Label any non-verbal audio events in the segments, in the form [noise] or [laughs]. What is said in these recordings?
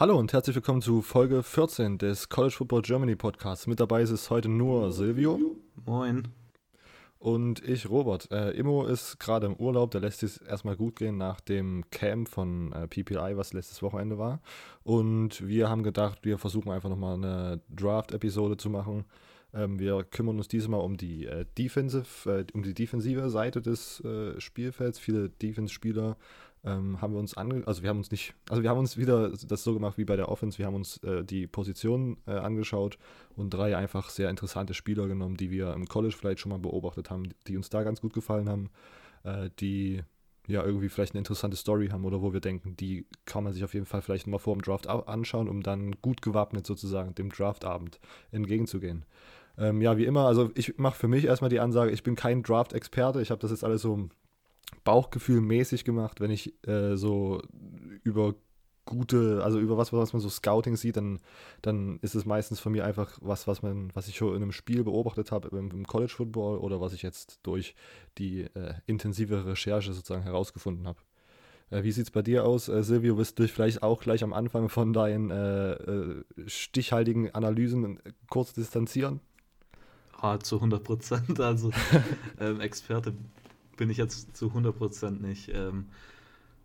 Hallo und herzlich willkommen zu Folge 14 des College Football Germany Podcasts. Mit dabei ist es heute nur Silvio. Moin. Und ich, Robert. Äh, Immo ist gerade im Urlaub, der lässt es erstmal gut gehen nach dem Camp von äh, PPI, was letztes Wochenende war. Und wir haben gedacht, wir versuchen einfach nochmal eine Draft-Episode zu machen. Ähm, wir kümmern uns diesmal um die, äh, Defensive, äh, um die defensive Seite des äh, Spielfelds. Viele Defense-Spieler ähm, haben wir uns ange also wir haben uns nicht, also wir haben uns wieder das so gemacht wie bei der Offense, wir haben uns äh, die Positionen äh, angeschaut und drei einfach sehr interessante Spieler genommen, die wir im College vielleicht schon mal beobachtet haben, die uns da ganz gut gefallen haben, äh, die ja irgendwie vielleicht eine interessante Story haben oder wo wir denken, die kann man sich auf jeden Fall vielleicht mal vor dem Draft anschauen, um dann gut gewappnet sozusagen dem Draftabend entgegenzugehen. Ähm, ja, wie immer, also ich mache für mich erstmal die Ansage, ich bin kein Draft-Experte, ich habe das jetzt alles so Bauchgefühl mäßig gemacht, wenn ich äh, so über gute, also über was, was man so Scouting sieht, dann, dann ist es meistens von mir einfach was, was man, was ich schon in einem Spiel beobachtet habe im, im College Football oder was ich jetzt durch die äh, intensive Recherche sozusagen herausgefunden habe. Äh, wie sieht es bei dir aus, äh, Silvio? Wirst du dich vielleicht auch gleich am Anfang von deinen äh, äh, stichhaltigen Analysen kurz distanzieren? Ah, zu 100 Prozent. Also [laughs] ähm, Experte bin ich jetzt zu 100% nicht. Ähm,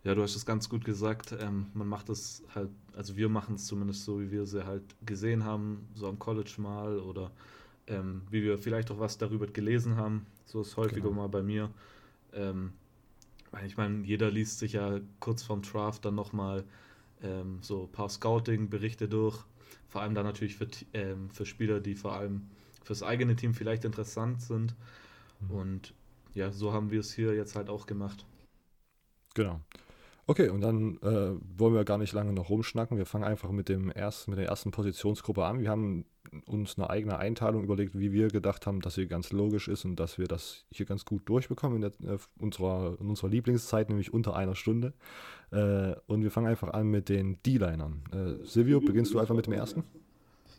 ja, du hast es ganz gut gesagt. Ähm, man macht es halt, also wir machen es zumindest so, wie wir sie halt gesehen haben, so am College mal oder ähm, wie wir vielleicht auch was darüber gelesen haben. So ist häufiger genau. mal bei mir. Ähm, ich meine, jeder liest sich ja kurz vorm Draft dann nochmal ähm, so ein paar Scouting-Berichte durch. Vor allem dann natürlich für, ähm, für Spieler, die vor allem fürs eigene Team vielleicht interessant sind. Mhm. Und ja, so haben wir es hier jetzt halt auch gemacht. Genau. Okay, und dann äh, wollen wir gar nicht lange noch rumschnacken. Wir fangen einfach mit, dem ersten, mit der ersten Positionsgruppe an. Wir haben uns eine eigene Einteilung überlegt, wie wir gedacht haben, dass sie ganz logisch ist und dass wir das hier ganz gut durchbekommen in, der, äh, unserer, in unserer Lieblingszeit, nämlich unter einer Stunde. Äh, und wir fangen einfach an mit den D-Linern. Äh, Silvio, beginnst du einfach mit dem ersten?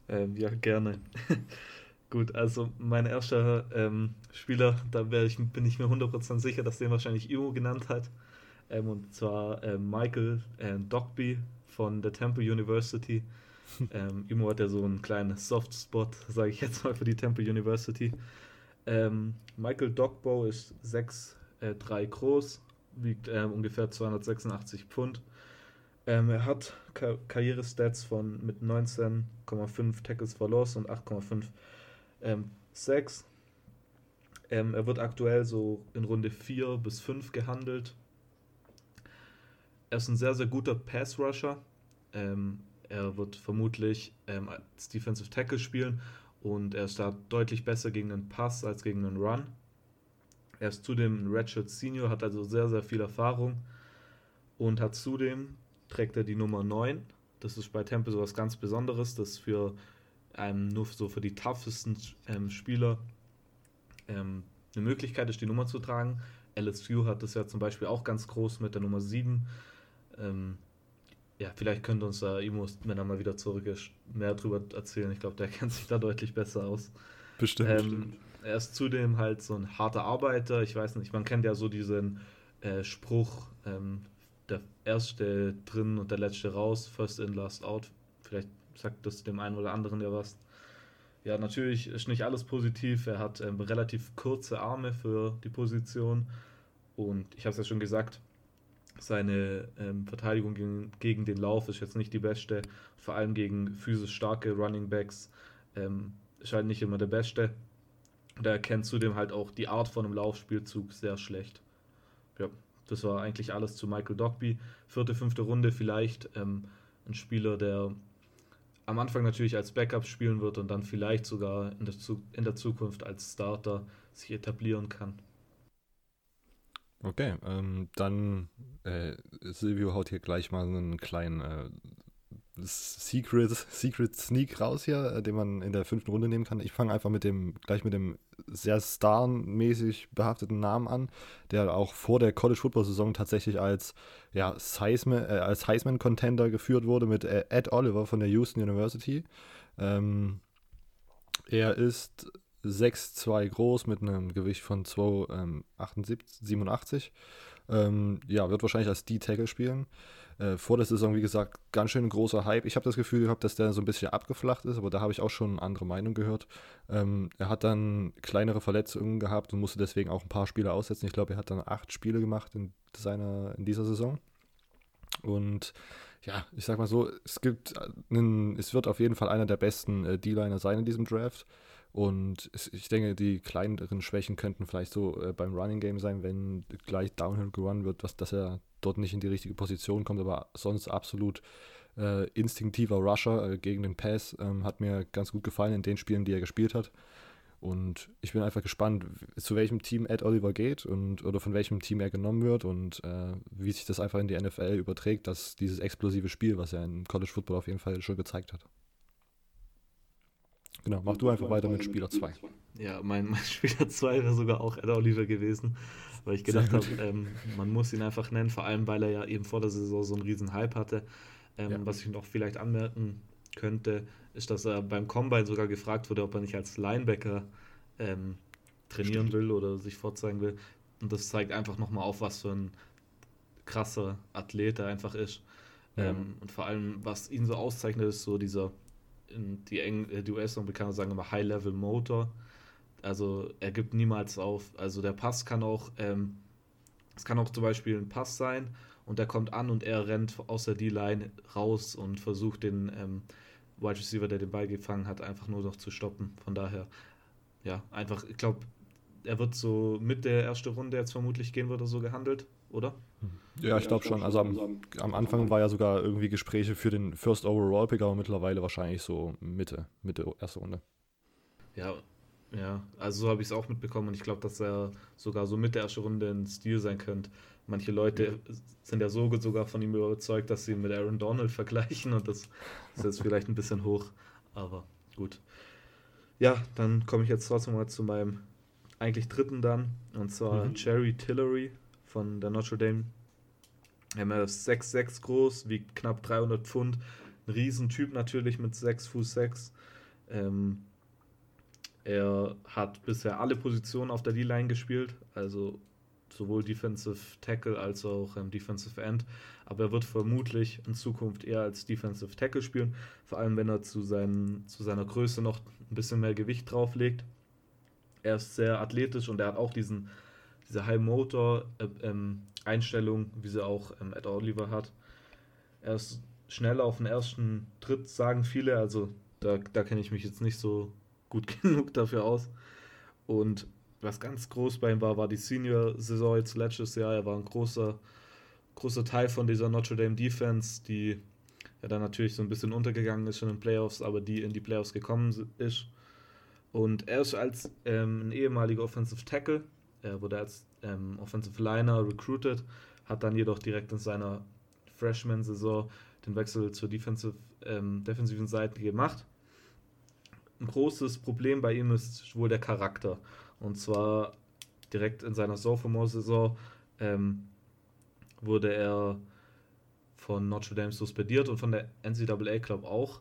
Ähm, ja, gerne. [laughs] Gut, also mein erster ähm, Spieler, da ich, bin ich mir 100% sicher, dass den wahrscheinlich Imo genannt hat. Ähm, und zwar ähm, Michael äh, Dogby von der Temple University. ähm, Imo hat ja so einen kleinen Softspot, sage ich jetzt mal, für die Temple University. Ähm, Michael Dogbo ist 6'3 äh, groß, wiegt ähm, ungefähr 286 Pfund. Ähm, er hat Ka Karrierestats von mit 19,5 Tackles for Loss und 8,5 ähm, 6. Ähm, er wird aktuell so in Runde 4 bis 5 gehandelt. Er ist ein sehr, sehr guter Pass-Rusher. Ähm, er wird vermutlich ähm, als Defensive Tackle spielen und er ist da deutlich besser gegen einen Pass als gegen einen Run. Er ist zudem ein Redshirt Senior, hat also sehr, sehr viel Erfahrung und hat zudem, trägt er die Nummer 9. Das ist bei Temple so was ganz Besonderes, das für ähm, nur so für die toughesten ähm, Spieler ähm, eine Möglichkeit ist, die Nummer zu tragen. LSU hat das ja zum Beispiel auch ganz groß mit der Nummer 7. Ähm, ja, vielleicht könnte uns da Imus, wenn er mal wieder zurück ist, mehr darüber erzählen. Ich glaube, der [laughs] kennt sich da deutlich besser aus. Bestimmt. Ähm, er ist zudem halt so ein harter Arbeiter. Ich weiß nicht, man kennt ja so diesen äh, Spruch, ähm, der erste drin und der letzte raus, first in, last out. Vielleicht sagt das dem einen oder anderen ja was. Ja, natürlich ist nicht alles positiv. Er hat ähm, relativ kurze Arme für die Position. Und ich habe es ja schon gesagt, seine ähm, Verteidigung gegen, gegen, den Lauf ist jetzt nicht die beste. Vor allem gegen physisch starke Running Backs ähm, ist halt nicht immer der beste. Und er erkennt zudem halt auch die Art von einem Laufspielzug sehr schlecht. Ja, das war eigentlich alles zu Michael Dogby. Vierte, fünfte Runde vielleicht. Ähm, ein Spieler, der am Anfang natürlich als Backup spielen wird und dann vielleicht sogar in der, in der Zukunft als Starter sich etablieren kann. Okay, ähm, dann äh, Silvio haut hier gleich mal einen kleinen äh, Secret, Secret Sneak raus hier, äh, den man in der fünften Runde nehmen kann. Ich fange einfach mit dem, gleich mit dem sehr starmäßig behafteten Namen an, der auch vor der College Football Saison tatsächlich als, ja, Heisman, äh, als Heisman Contender geführt wurde mit äh, Ed Oliver von der Houston University. Ähm, er ist 6'2 groß mit einem Gewicht von 2,87. Ähm, ja, wird wahrscheinlich als D-Tackle spielen. Äh, vor der Saison, wie gesagt, ganz schön großer Hype. Ich habe das Gefühl gehabt, dass der so ein bisschen abgeflacht ist, aber da habe ich auch schon eine andere Meinung gehört. Ähm, er hat dann kleinere Verletzungen gehabt und musste deswegen auch ein paar Spiele aussetzen. Ich glaube, er hat dann acht Spiele gemacht in, seiner, in dieser Saison. Und ja, ich sag mal so, es gibt einen, es wird auf jeden Fall einer der besten äh, D-Liner sein in diesem Draft. Und ich denke, die kleineren Schwächen könnten vielleicht so äh, beim Running Game sein, wenn gleich Downhill gerun wird, was, dass er dort nicht in die richtige Position kommt, aber sonst absolut äh, instinktiver Rusher äh, gegen den Pass. Ähm, hat mir ganz gut gefallen in den Spielen, die er gespielt hat. Und ich bin einfach gespannt, zu welchem Team Ed Oliver geht und oder von welchem Team er genommen wird und äh, wie sich das einfach in die NFL überträgt, dass dieses explosive Spiel, was er im College Football auf jeden Fall schon gezeigt hat. Genau, mach du einfach weiter mit Spieler 2. Ja, mein, mein [laughs] Spieler 2 wäre sogar auch Ed Oliver gewesen, weil ich gedacht habe, ähm, man muss ihn einfach nennen, vor allem weil er ja eben vor der Saison so einen riesen Hype hatte. Ähm, ja. Was ich noch vielleicht anmerken könnte, ist, dass er beim Combine sogar gefragt wurde, ob er nicht als Linebacker ähm, trainieren will oder sich vorzeigen will. Und das zeigt einfach nochmal auf, was für ein krasser Athlet er einfach ist. Ja. Ähm, und vor allem, was ihn so auszeichnet, ist so dieser die, äh, die US-Amerikaner sagen immer High-Level-Motor. Also er gibt niemals auf. Also der Pass kann auch, ähm, es kann auch zum Beispiel ein Pass sein und der kommt an und er rennt aus der D-Line raus und versucht den ähm, Wide Receiver, der den Ball gefangen hat, einfach nur noch zu stoppen. Von daher, ja, einfach, ich glaube, er wird so mit der ersten Runde jetzt vermutlich gehen, wird er so gehandelt, oder? Ja, ich glaube schon. Also am, am Anfang war ja sogar irgendwie Gespräche für den First Overall Pick, aber mittlerweile wahrscheinlich so Mitte, Mitte erste Runde. Ja, ja, also so habe ich es auch mitbekommen und ich glaube, dass er sogar so Mitte erste Runde ein Stil sein könnte. Manche Leute sind ja so sogar von ihm überzeugt, dass sie ihn mit Aaron Donald vergleichen und das ist jetzt vielleicht ein bisschen hoch, aber gut. Ja, dann komme ich jetzt trotzdem mal zu meinem eigentlich dritten dann und zwar mhm. Jerry Tillery von der Notre Dame. Er ist 6'6 groß, wiegt knapp 300 Pfund. Ein Riesentyp natürlich mit 6 Fuß 6. Ähm, er hat bisher alle Positionen auf der D-Line gespielt, also sowohl Defensive Tackle als auch ähm, Defensive End. Aber er wird vermutlich in Zukunft eher als Defensive Tackle spielen, vor allem wenn er zu, seinen, zu seiner Größe noch ein bisschen mehr Gewicht drauflegt. Er ist sehr athletisch und er hat auch diesen diese High Motor äh, ähm, Einstellung, wie sie auch ähm, Ed Oliver hat. Er ist schneller auf den ersten Tritt, sagen viele. Also da, da kenne ich mich jetzt nicht so gut [laughs] genug dafür aus. Und was ganz groß bei ihm war, war die Senior-Saison jetzt letztes Jahr. Er war ein großer, großer Teil von dieser Notre Dame Defense, die ja dann natürlich so ein bisschen untergegangen ist schon in den Playoffs, aber die in die Playoffs gekommen ist. Und er ist als ähm, ein ehemaliger Offensive Tackle er wurde als ähm, Offensive Liner recruited, hat dann jedoch direkt in seiner Freshman-Saison den Wechsel zur Defensive, ähm, defensiven Seite gemacht. Ein großes Problem bei ihm ist wohl der Charakter. Und zwar direkt in seiner Sophomore-Saison ähm, wurde er von Notre Dame suspendiert und von der NCAA Club auch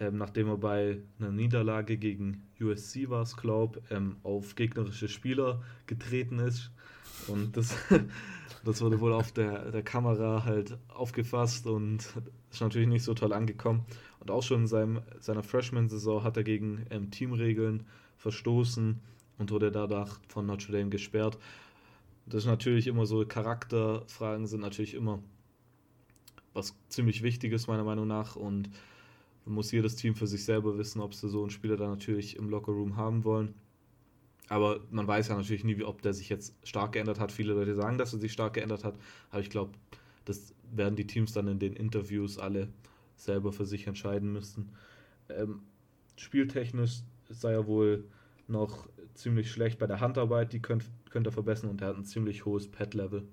ähm, nachdem er bei einer Niederlage gegen USC war es, glaube ähm, auf gegnerische Spieler getreten ist. Und das, [laughs] das wurde wohl auf der, der Kamera halt aufgefasst und ist natürlich nicht so toll angekommen. Und auch schon in seinem, seiner Freshman-Saison hat er gegen ähm, Teamregeln verstoßen und wurde dadurch von Notre Dame gesperrt. Das ist natürlich immer so, Charakterfragen sind natürlich immer was ziemlich Wichtiges meiner Meinung nach und muss jedes Team für sich selber wissen, ob sie so einen Spieler dann natürlich im Lockerroom haben wollen. Aber man weiß ja natürlich nie, ob der sich jetzt stark geändert hat. Viele Leute sagen, dass er sich stark geändert hat. Aber ich glaube, das werden die Teams dann in den Interviews alle selber für sich entscheiden müssen. Ähm, spieltechnisch sei er wohl noch ziemlich schlecht bei der Handarbeit. Die könnt, könnte er verbessern und er hat ein ziemlich hohes Pad-Level.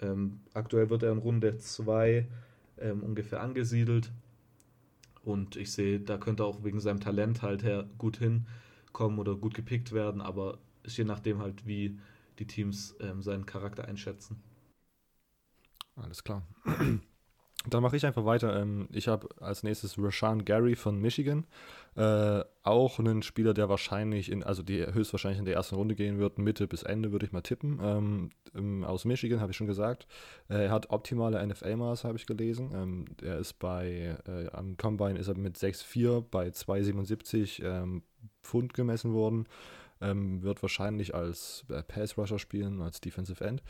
Ähm, aktuell wird er in Runde 2 ähm, ungefähr angesiedelt. Und ich sehe, da könnte auch wegen seinem Talent halt her gut hinkommen oder gut gepickt werden, aber ist je nachdem halt, wie die Teams ähm, seinen Charakter einschätzen. Alles klar. Dann mache ich einfach weiter. Ähm, ich habe als nächstes Rashan Gary von Michigan. Äh, auch einen Spieler, der wahrscheinlich, in, also die höchstwahrscheinlich in der ersten Runde gehen wird, Mitte bis Ende würde ich mal tippen. Ähm, aus Michigan habe ich schon gesagt. Äh, er hat optimale NFL-Maße, habe ich gelesen. Ähm, er ist bei, äh, am Combine ist er mit 6,4 bei 2,77 ähm, Pfund gemessen worden. Ähm, wird wahrscheinlich als äh, Pass-Rusher spielen, als Defensive End.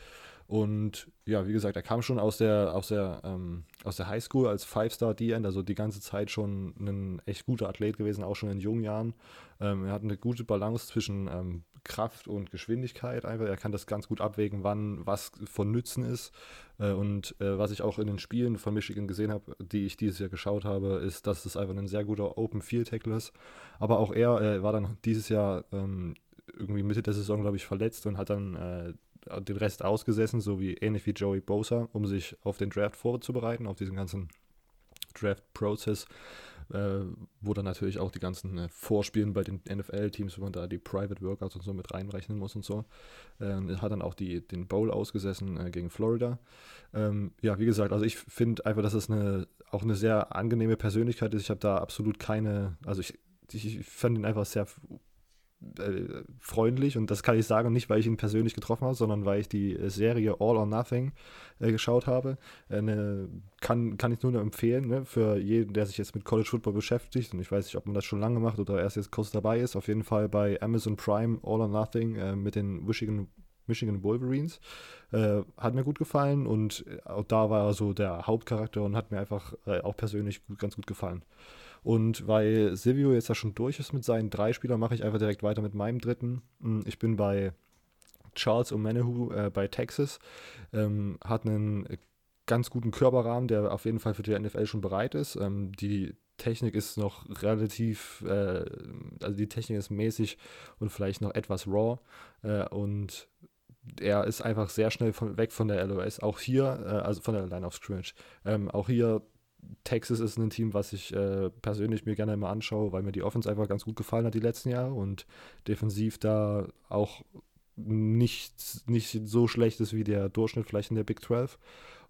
Und ja, wie gesagt, er kam schon aus der, aus der, ähm, aus der Highschool als Five-Star D-End, also die ganze Zeit schon ein echt guter Athlet gewesen, auch schon in jungen Jahren. Ähm, er hat eine gute Balance zwischen ähm, Kraft und Geschwindigkeit einfach. Er kann das ganz gut abwägen, wann was von Nützen ist. Äh, und äh, was ich auch in den Spielen von Michigan gesehen habe, die ich dieses Jahr geschaut habe, ist, dass es einfach ein sehr guter Open Field Tackle ist. Aber auch er äh, war dann dieses Jahr ähm, irgendwie Mitte der Saison, glaube ich, verletzt und hat dann äh, den Rest ausgesessen, so wie ähnlich wie Joey Bosa, um sich auf den Draft vorzubereiten, auf diesen ganzen Draft-Prozess, äh, wo dann natürlich auch die ganzen äh, Vorspielen bei den NFL-Teams, wo man da die Private Workouts und so mit reinrechnen muss und so. Ähm, hat dann auch die, den Bowl ausgesessen äh, gegen Florida. Ähm, ja, wie gesagt, also ich finde einfach, dass es eine, auch eine sehr angenehme Persönlichkeit ist. Ich habe da absolut keine, also ich, ich fand ihn einfach sehr äh, freundlich und das kann ich sagen, nicht weil ich ihn persönlich getroffen habe, sondern weil ich die Serie All or Nothing äh, geschaut habe. Äh, ne, kann, kann ich nur empfehlen, ne, für jeden, der sich jetzt mit College Football beschäftigt und ich weiß nicht, ob man das schon lange macht oder erst jetzt kurz dabei ist, auf jeden Fall bei Amazon Prime All or Nothing äh, mit den Michigan, Michigan Wolverines. Äh, hat mir gut gefallen und auch da war er so der Hauptcharakter und hat mir einfach äh, auch persönlich gut, ganz gut gefallen. Und weil Silvio jetzt ja schon durch ist mit seinen drei Spielern, mache ich einfach direkt weiter mit meinem dritten. Hm, ich bin bei Charles O'Manahu äh, bei Texas. Ähm, hat einen ganz guten Körperrahmen, der auf jeden Fall für die NFL schon bereit ist. Ähm, die Technik ist noch relativ, äh, also die Technik ist mäßig und vielleicht noch etwas raw. Äh, und er ist einfach sehr schnell von, weg von der LOS. Auch hier, äh, also von der Line of Scrimmage. Ähm, auch hier Texas ist ein Team, was ich äh, persönlich mir gerne immer anschaue, weil mir die Offense einfach ganz gut gefallen hat die letzten Jahre und defensiv da auch nicht, nicht so schlecht ist wie der Durchschnitt vielleicht in der Big 12.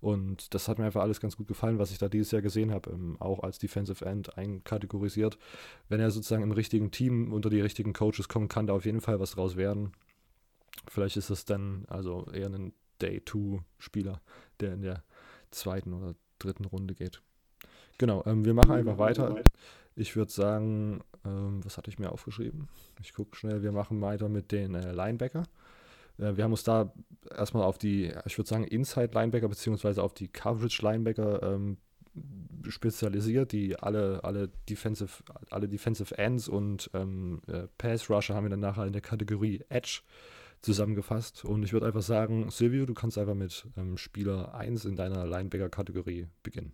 Und das hat mir einfach alles ganz gut gefallen, was ich da dieses Jahr gesehen habe, ähm, auch als Defensive End einkategorisiert. Wenn er sozusagen im richtigen Team unter die richtigen Coaches kommen kann, da auf jeden Fall was draus werden. Vielleicht ist es dann also eher ein Day-2-Spieler, der in der zweiten oder dritten Runde geht. Genau, ähm, wir machen einfach weiter. Ich würde sagen, ähm, was hatte ich mir aufgeschrieben? Ich gucke schnell, wir machen weiter mit den äh, Linebacker. Äh, wir haben uns da erstmal auf die, ich würde sagen, Inside-Linebacker beziehungsweise auf die Coverage-Linebacker ähm, spezialisiert, die alle, alle Defensive, alle Defensive Ends und ähm, äh, Pass Rusher haben wir dann nachher in der Kategorie Edge zusammengefasst. Und ich würde einfach sagen, Silvio, du kannst einfach mit ähm, Spieler 1 in deiner Linebacker-Kategorie beginnen.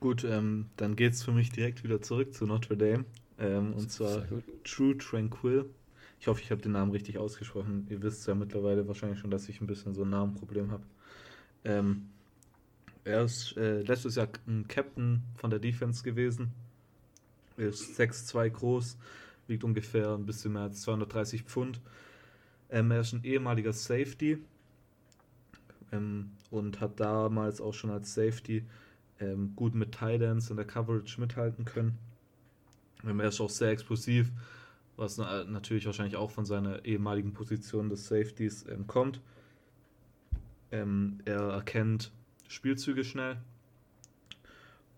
Gut, ähm, dann geht es für mich direkt wieder zurück zu Notre Dame. Ähm, und zwar True Tranquil. Ich hoffe, ich habe den Namen richtig ausgesprochen. Ihr wisst ja mittlerweile wahrscheinlich schon, dass ich ein bisschen so ein Namenproblem habe. Ähm, er ist äh, letztes Jahr ein Captain von der Defense gewesen. Er ist 6'2 groß, wiegt ungefähr ein bisschen mehr als 230 Pfund. Ähm, er ist ein ehemaliger Safety ähm, und hat damals auch schon als Safety ähm, gut mit Tidance in der Coverage mithalten können. Ähm, er ist auch sehr explosiv, was na natürlich wahrscheinlich auch von seiner ehemaligen Position des Safeties ähm, kommt. Ähm, er erkennt Spielzüge schnell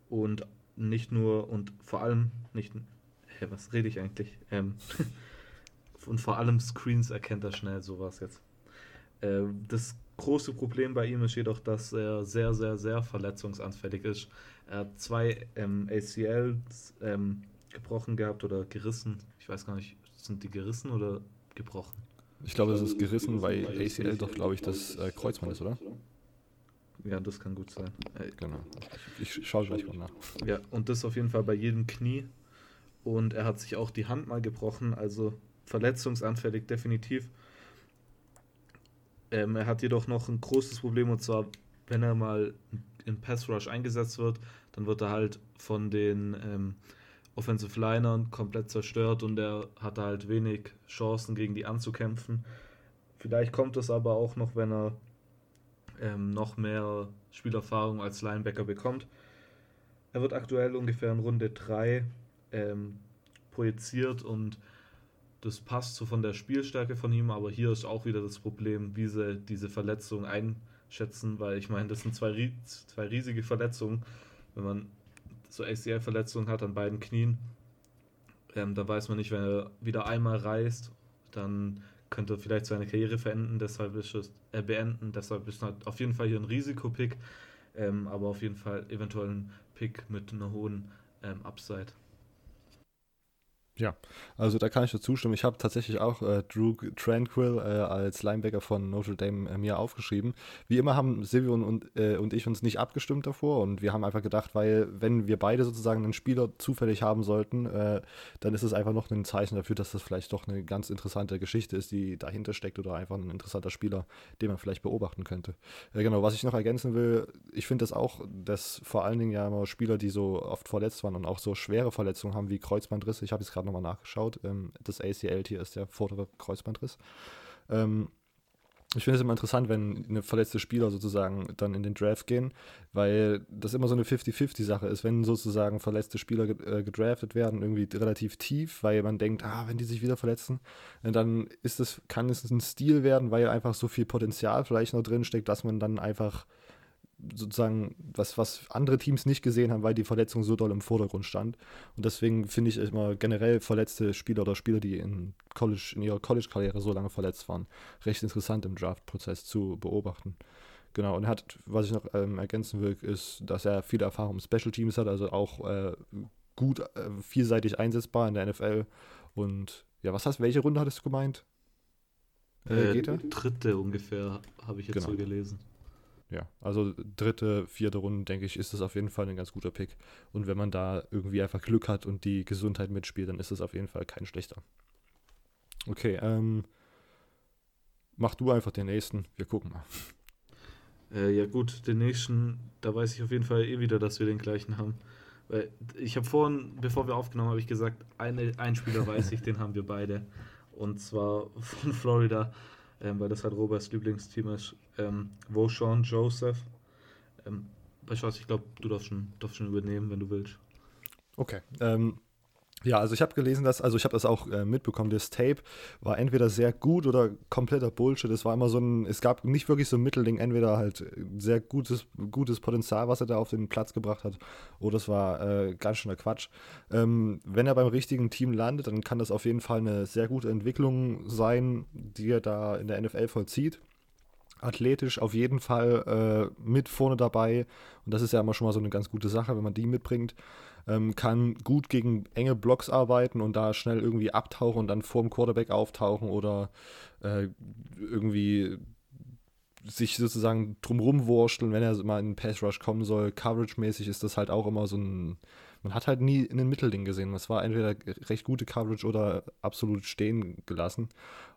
und nicht nur und vor allem nicht. Hä, was rede ich eigentlich? Ähm, [laughs] und vor allem Screens erkennt er schnell, sowas jetzt. Äh, das große Problem bei ihm ist jedoch, dass er sehr, sehr, sehr verletzungsanfällig ist. Er hat zwei ähm, ACLs ähm, gebrochen gehabt oder gerissen. Ich weiß gar nicht, sind die gerissen oder gebrochen? Ich glaube, es ist gerissen, weil ACL doch, glaube ich, das äh, Kreuzband ist, oder? Ja, das kann gut sein. Äh, genau. Ich, ich schaue gleich mal nach. Ja, und das auf jeden Fall bei jedem Knie. Und er hat sich auch die Hand mal gebrochen, also verletzungsanfällig definitiv. Ähm, er hat jedoch noch ein großes Problem und zwar, wenn er mal im Pass Rush eingesetzt wird, dann wird er halt von den ähm, Offensive Linern komplett zerstört und er hat halt wenig Chancen gegen die anzukämpfen. Vielleicht kommt es aber auch noch, wenn er ähm, noch mehr Spielerfahrung als Linebacker bekommt. Er wird aktuell ungefähr in Runde 3 ähm, projiziert und das passt so von der Spielstärke von ihm, aber hier ist auch wieder das Problem, wie sie diese Verletzung einschätzen, weil ich meine, das sind zwei, zwei riesige Verletzungen. Wenn man so ACL-Verletzungen hat an beiden Knien, ähm, da weiß man nicht, wenn er wieder einmal reißt, dann könnte er vielleicht seine Karriere verenden, deshalb ist es, äh, beenden, deshalb ist halt auf jeden Fall hier ein Risikopick, ähm, aber auf jeden Fall eventuell ein Pick mit einer hohen ähm, Upside. Ja, also da kann ich dir zustimmen. Ich habe tatsächlich auch äh, Drew Tranquil äh, als Linebacker von Notre Dame äh, mir aufgeschrieben. Wie immer haben Silvio und, äh, und ich uns nicht abgestimmt davor und wir haben einfach gedacht, weil wenn wir beide sozusagen einen Spieler zufällig haben sollten, äh, dann ist es einfach noch ein Zeichen dafür, dass das vielleicht doch eine ganz interessante Geschichte ist, die dahinter steckt oder einfach ein interessanter Spieler, den man vielleicht beobachten könnte. Äh, genau, was ich noch ergänzen will, ich finde das auch, dass vor allen Dingen ja immer Spieler, die so oft verletzt waren und auch so schwere Verletzungen haben wie Kreuzbandrisse, ich habe jetzt gerade nochmal nachgeschaut. Ähm, das ACL hier ist der vordere Kreuzbandriss. Ähm, ich finde es immer interessant, wenn eine verletzte Spieler sozusagen dann in den Draft gehen, weil das immer so eine 50-50-Sache ist, wenn sozusagen verletzte Spieler äh, gedraftet werden, irgendwie relativ tief, weil man denkt, ah, wenn die sich wieder verletzen, äh, dann ist es, kann es ein Stil werden, weil einfach so viel Potenzial vielleicht noch drin steckt, dass man dann einfach sozusagen, was, was andere Teams nicht gesehen haben, weil die Verletzung so doll im Vordergrund stand. Und deswegen finde ich immer generell verletzte Spieler oder Spieler, die in, College, in ihrer College-Karriere so lange verletzt waren, recht interessant im Draft-Prozess zu beobachten. Genau, und er hat, was ich noch ähm, ergänzen will, ist, dass er viele Erfahrung im Special Teams hat, also auch äh, gut äh, vielseitig einsetzbar in der NFL. Und ja, was hast welche Runde hattest du gemeint? Äh, äh dritte ungefähr, habe ich jetzt genau. so gelesen ja, also dritte, vierte Runde, denke ich, ist das auf jeden Fall ein ganz guter Pick. Und wenn man da irgendwie einfach Glück hat und die Gesundheit mitspielt, dann ist das auf jeden Fall kein schlechter. Okay, ähm, mach du einfach den nächsten. Wir gucken mal. Äh, ja, gut, den nächsten, da weiß ich auf jeden Fall eh wieder, dass wir den gleichen haben. Weil ich habe vorhin, bevor wir aufgenommen habe ich gesagt, eine, ein Spieler weiß ich, den haben wir beide. Und zwar von Florida ähm, weil das halt Roberts Lieblingsteam ist. Ähm, Voshawn Joseph. Ähm, ich glaube, du darfst schon, darfst schon übernehmen, wenn du willst. Okay. Ähm, ja, also ich habe gelesen, dass, also ich habe das auch äh, mitbekommen, das Tape war entweder sehr gut oder kompletter Bullshit. Es war immer so ein, es gab nicht wirklich so ein Mittelding, entweder halt sehr gutes, gutes Potenzial, was er da auf den Platz gebracht hat, oder es war äh, ganz schöner Quatsch. Ähm, wenn er beim richtigen Team landet, dann kann das auf jeden Fall eine sehr gute Entwicklung sein, die er da in der NFL vollzieht athletisch auf jeden Fall äh, mit vorne dabei. Und das ist ja immer schon mal so eine ganz gute Sache, wenn man die mitbringt ähm, kann gut gegen enge Blocks arbeiten und da schnell irgendwie abtauchen und dann vor dem Quarterback auftauchen oder äh, irgendwie sich sozusagen drumrum wursteln, wenn er mal in den Pass Rush kommen soll. Coverage-mäßig ist das halt auch immer so ein man hat halt nie in den Mittelding gesehen. Es war entweder recht gute Coverage oder absolut stehen gelassen.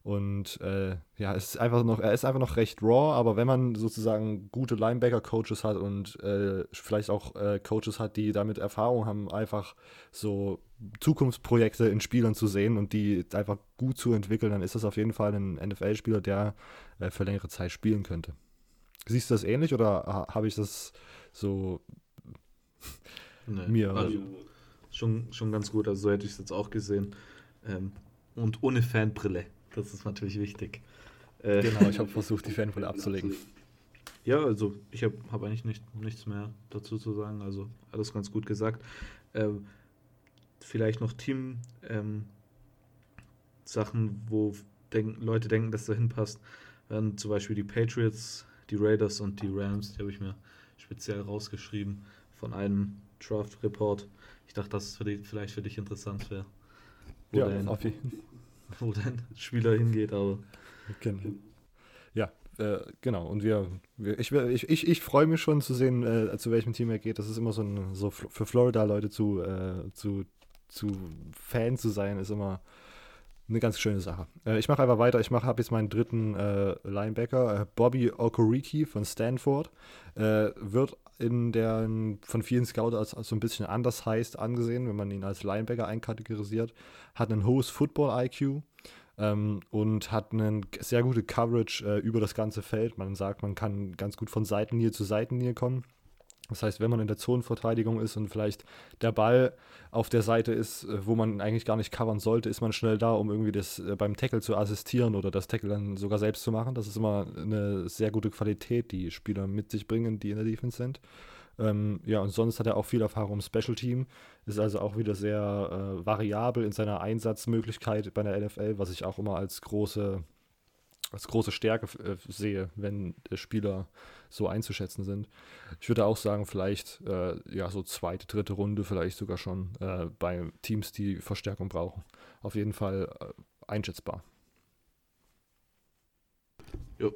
Und äh, ja, es ist einfach noch, er ist einfach noch recht raw, aber wenn man sozusagen gute Linebacker-Coaches hat und äh, vielleicht auch äh, Coaches hat, die damit Erfahrung haben, einfach so Zukunftsprojekte in Spielern zu sehen und die einfach gut zu entwickeln, dann ist das auf jeden Fall ein NFL-Spieler, der äh, für längere Zeit spielen könnte. Siehst du das ähnlich oder habe ich das so nee, mir. Also schon, schon ganz gut, also so hätte ich es jetzt auch gesehen. Ähm, und ohne Fanbrille, das ist natürlich wichtig. Äh, genau, ich habe [laughs] versucht, die Fanbrille abzulegen. Ja, also ich habe hab eigentlich nicht, nichts mehr dazu zu sagen, also alles ganz gut gesagt. Ähm, vielleicht noch Team ähm, Sachen, wo denk, Leute denken, dass da hinpasst, wären zum Beispiel die Patriots, die Raiders und die Rams, die habe ich mir speziell rausgeschrieben von einem Draft Report. Ich dachte, dass es für dich, vielleicht für dich interessant wäre. Ja, auf jeden Wo dein Spieler hingeht, aber. Genau. Ja, äh, genau. Und wir, wir ich, ich, ich, ich freue mich schon zu sehen, äh, zu welchem Team er geht. Das ist immer so ein, so für Florida-Leute zu, äh, zu, zu Fan zu sein, ist immer eine ganz schöne Sache. Äh, ich mache einfach weiter. Ich habe jetzt meinen dritten äh, Linebacker, äh, Bobby Okoriki von Stanford. Äh, wird in der von vielen Scouts als, als so ein bisschen anders heißt angesehen, wenn man ihn als Linebacker einkategorisiert. Hat ein hohes Football-IQ. ähm, und hat eine sehr gute Coverage äh, über das ganze Feld. Man sagt, man kann ganz gut von Seitenlinie zu Seitenlinie kommen. Das heißt, wenn man in der Zonenverteidigung ist und vielleicht der Ball auf der Seite ist, äh, wo man eigentlich gar nicht covern sollte, ist man schnell da, um irgendwie das äh, beim Tackle zu assistieren oder das Tackle dann sogar selbst zu machen. Das ist immer eine sehr gute Qualität, die Spieler mit sich bringen, die in der Defense sind. Ähm, ja, und sonst hat er auch viel Erfahrung im Special Team, ist also auch wieder sehr äh, variabel in seiner Einsatzmöglichkeit bei der NFL, was ich auch immer als große, als große Stärke äh, sehe, wenn Spieler so einzuschätzen sind. Ich würde auch sagen, vielleicht äh, ja so zweite, dritte Runde, vielleicht sogar schon äh, bei Teams, die Verstärkung brauchen. Auf jeden Fall äh, einschätzbar. Jo.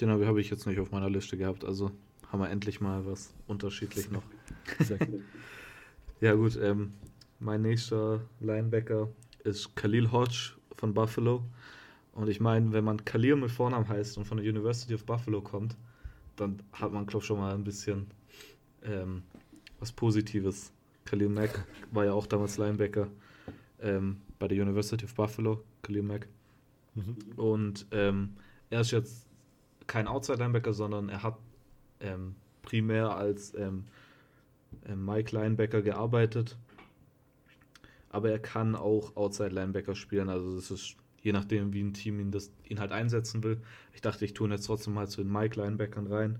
Den habe ich jetzt nicht auf meiner Liste gehabt, also haben wir endlich mal was unterschiedlich noch. [laughs] ja gut, ähm, mein nächster Linebacker ist Khalil Hodge von Buffalo. Und ich meine, wenn man Khalil mit Vornamen heißt und von der University of Buffalo kommt, dann hat man, glaube ich, schon mal ein bisschen ähm, was Positives. Khalil Mack war ja auch damals Linebacker ähm, bei der University of Buffalo, Khalil Mack. Mhm. Und ähm, er ist jetzt kein Outside-Linebacker, sondern er hat ähm, primär als ähm, ähm, Mike Linebacker gearbeitet. Aber er kann auch Outside Linebacker spielen. Also das ist je nachdem, wie ein Team ihn, das, ihn halt einsetzen will. Ich dachte, ich tue ihn jetzt trotzdem mal zu den Mike-Linebackern rein.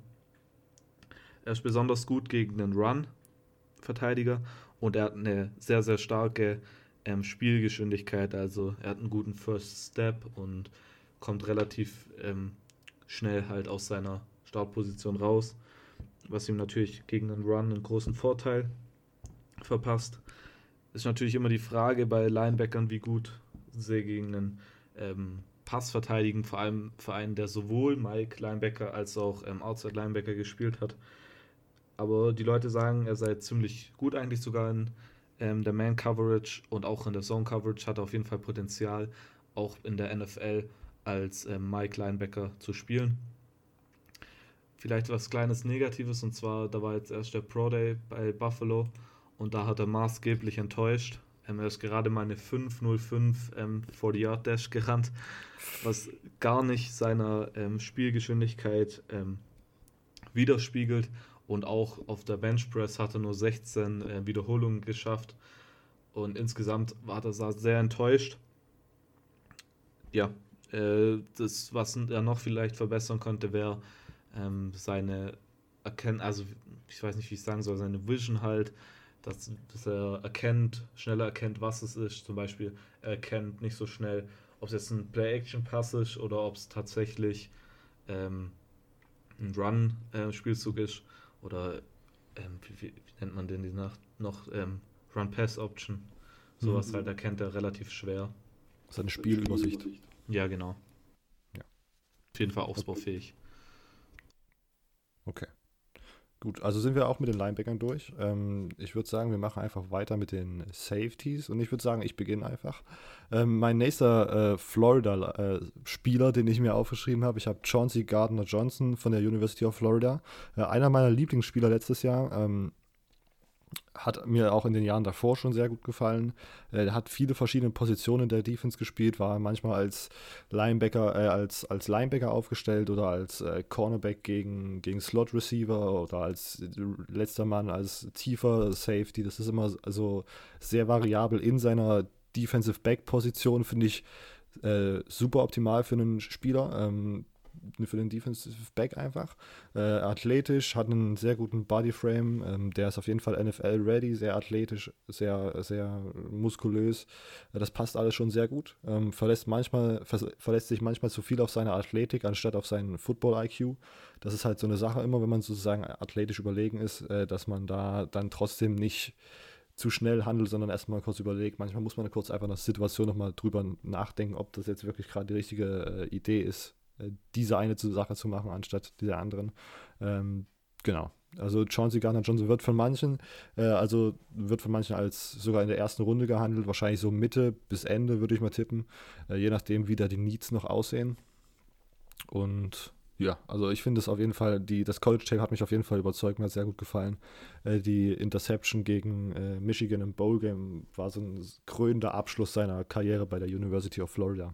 Er ist besonders gut gegen den Run-Verteidiger und er hat eine sehr, sehr starke ähm, Spielgeschwindigkeit. Also er hat einen guten First Step und kommt relativ ähm, schnell halt aus seiner Startposition raus, was ihm natürlich gegen den Run einen großen Vorteil verpasst. Ist natürlich immer die Frage bei Linebackern, wie gut sie gegen einen ähm, Pass verteidigen, vor allem für einen, der sowohl Mike Linebacker als auch ähm, Outside Linebacker gespielt hat. Aber die Leute sagen, er sei ziemlich gut eigentlich sogar in ähm, der Man Coverage und auch in der Zone Coverage hat er auf jeden Fall Potenzial, auch in der NFL als ähm, Mike Linebacker zu spielen. Vielleicht was kleines Negatives und zwar, da war jetzt erst der Pro Day bei Buffalo und da hat er maßgeblich enttäuscht. Ähm, er ist gerade mal eine 505 ähm, 40 Dash gerannt, was gar nicht seiner ähm, Spielgeschwindigkeit ähm, widerspiegelt. Und auch auf der Bench Press hat er nur 16 äh, Wiederholungen geschafft. Und insgesamt war er sehr enttäuscht. Ja, äh, das, was er noch vielleicht verbessern könnte, wäre ähm, seine Erkennen, also ich weiß nicht, wie ich sagen soll, seine Vision halt dass, dass er erkennt, schneller erkennt, was es ist. Zum Beispiel, er erkennt nicht so schnell, ob es jetzt ein Play-Action-Pass ist oder ob es tatsächlich ähm, ein Run-Spielzug äh, ist oder ähm, wie, wie, nennt man den die Nacht noch ähm, Run-Pass-Option. Sowas mhm. halt erkennt er relativ schwer. Seine Spielübersicht. Ja, genau. Ja. Auf jeden Fall ausbaufähig. Okay. Gut, also sind wir auch mit den Linebackern durch. Ähm, ich würde sagen, wir machen einfach weiter mit den Safeties und ich würde sagen, ich beginne einfach. Ähm, mein nächster äh, Florida-Spieler, äh, den ich mir aufgeschrieben habe, ich habe Chauncey Gardner Johnson von der University of Florida. Äh, einer meiner Lieblingsspieler letztes Jahr. Ähm, hat mir auch in den Jahren davor schon sehr gut gefallen. Er hat viele verschiedene Positionen der Defense gespielt, war manchmal als Linebacker, äh, als, als Linebacker aufgestellt oder als äh, Cornerback gegen, gegen Slot Receiver oder als letzter Mann als tiefer Safety. Das ist immer also sehr variabel in seiner Defensive Back Position, finde ich äh, super optimal für einen Spieler. Ähm, für den Defensive Back einfach. Äh, athletisch, hat einen sehr guten Bodyframe, ähm, der ist auf jeden Fall NFL-ready, sehr athletisch, sehr, sehr muskulös. Äh, das passt alles schon sehr gut. Ähm, verlässt, manchmal, verlässt sich manchmal zu viel auf seine Athletik anstatt auf seinen Football-IQ. Das ist halt so eine Sache immer, wenn man sozusagen athletisch überlegen ist, äh, dass man da dann trotzdem nicht zu schnell handelt, sondern erstmal kurz überlegt. Manchmal muss man kurz einfach in der Situation nochmal drüber nachdenken, ob das jetzt wirklich gerade die richtige äh, Idee ist, diese eine Sache zu machen, anstatt dieser anderen. Ähm, genau. Also Chauncey Gardner Johnson wird von manchen, äh, also wird von manchen als sogar in der ersten Runde gehandelt, wahrscheinlich so Mitte bis Ende würde ich mal tippen, äh, je nachdem, wie da die Needs noch aussehen. Und Ja, also ich finde es auf jeden Fall, die, das College-Tape hat mich auf jeden Fall überzeugt, mir hat sehr gut gefallen. Äh, die Interception gegen äh, Michigan im Bowl-Game war so ein krönender Abschluss seiner Karriere bei der University of Florida.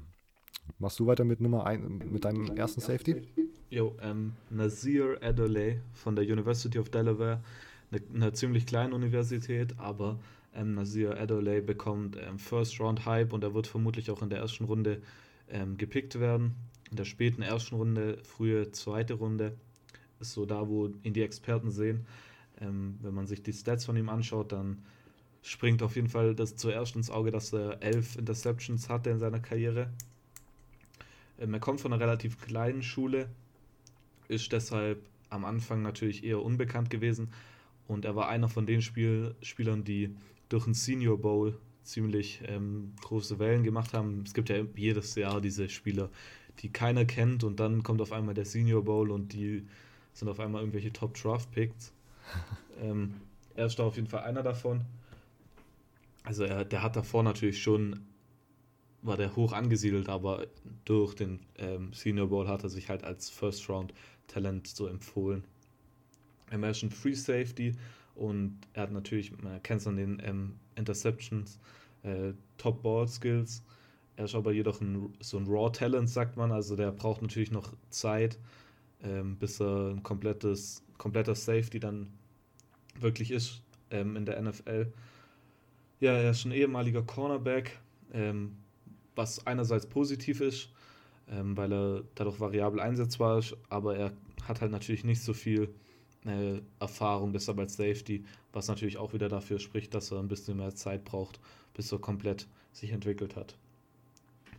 Machst du weiter mit Nummer ein, mit deinem ersten Safety? Jo, ähm, Nazir Adderley von der University of Delaware, eine, eine ziemlich kleine Universität, aber ähm, Nazir Adderley bekommt ähm, First Round Hype und er wird vermutlich auch in der ersten Runde ähm, gepickt werden. In der späten ersten Runde, frühe zweite Runde ist so da, wo ihn die Experten sehen. Ähm, wenn man sich die Stats von ihm anschaut, dann springt auf jeden Fall das zuerst ins Auge, dass er elf Interceptions hatte in seiner Karriere. Ähm, er kommt von einer relativ kleinen Schule, ist deshalb am Anfang natürlich eher unbekannt gewesen und er war einer von den Spiel Spielern, die durch den Senior Bowl ziemlich ähm, große Wellen gemacht haben. Es gibt ja jedes Jahr diese Spieler, die keiner kennt und dann kommt auf einmal der Senior Bowl und die sind auf einmal irgendwelche Top Draft Picks. [laughs] ähm, er ist da auf jeden Fall einer davon. Also er, der hat davor natürlich schon, war der hoch angesiedelt, aber durch den ähm, Senior Bowl hat er sich halt als First Round Talent so empfohlen. Er ist ein Free Safety und er hat natürlich, man kennt es an den ähm, Interceptions, äh, Top Ball Skills. Er ist aber jedoch ein, so ein Raw Talent, sagt man. Also der braucht natürlich noch Zeit, ähm, bis er ein komplettes, kompletter Safety dann wirklich ist ähm, in der NFL. Ja, er ist ein ehemaliger Cornerback, ähm, was einerseits positiv ist, ähm, weil er dadurch variabel einsetzbar ist, aber er hat halt natürlich nicht so viel äh, Erfahrung, deshalb als Safety, was natürlich auch wieder dafür spricht, dass er ein bisschen mehr Zeit braucht, bis er komplett sich entwickelt hat.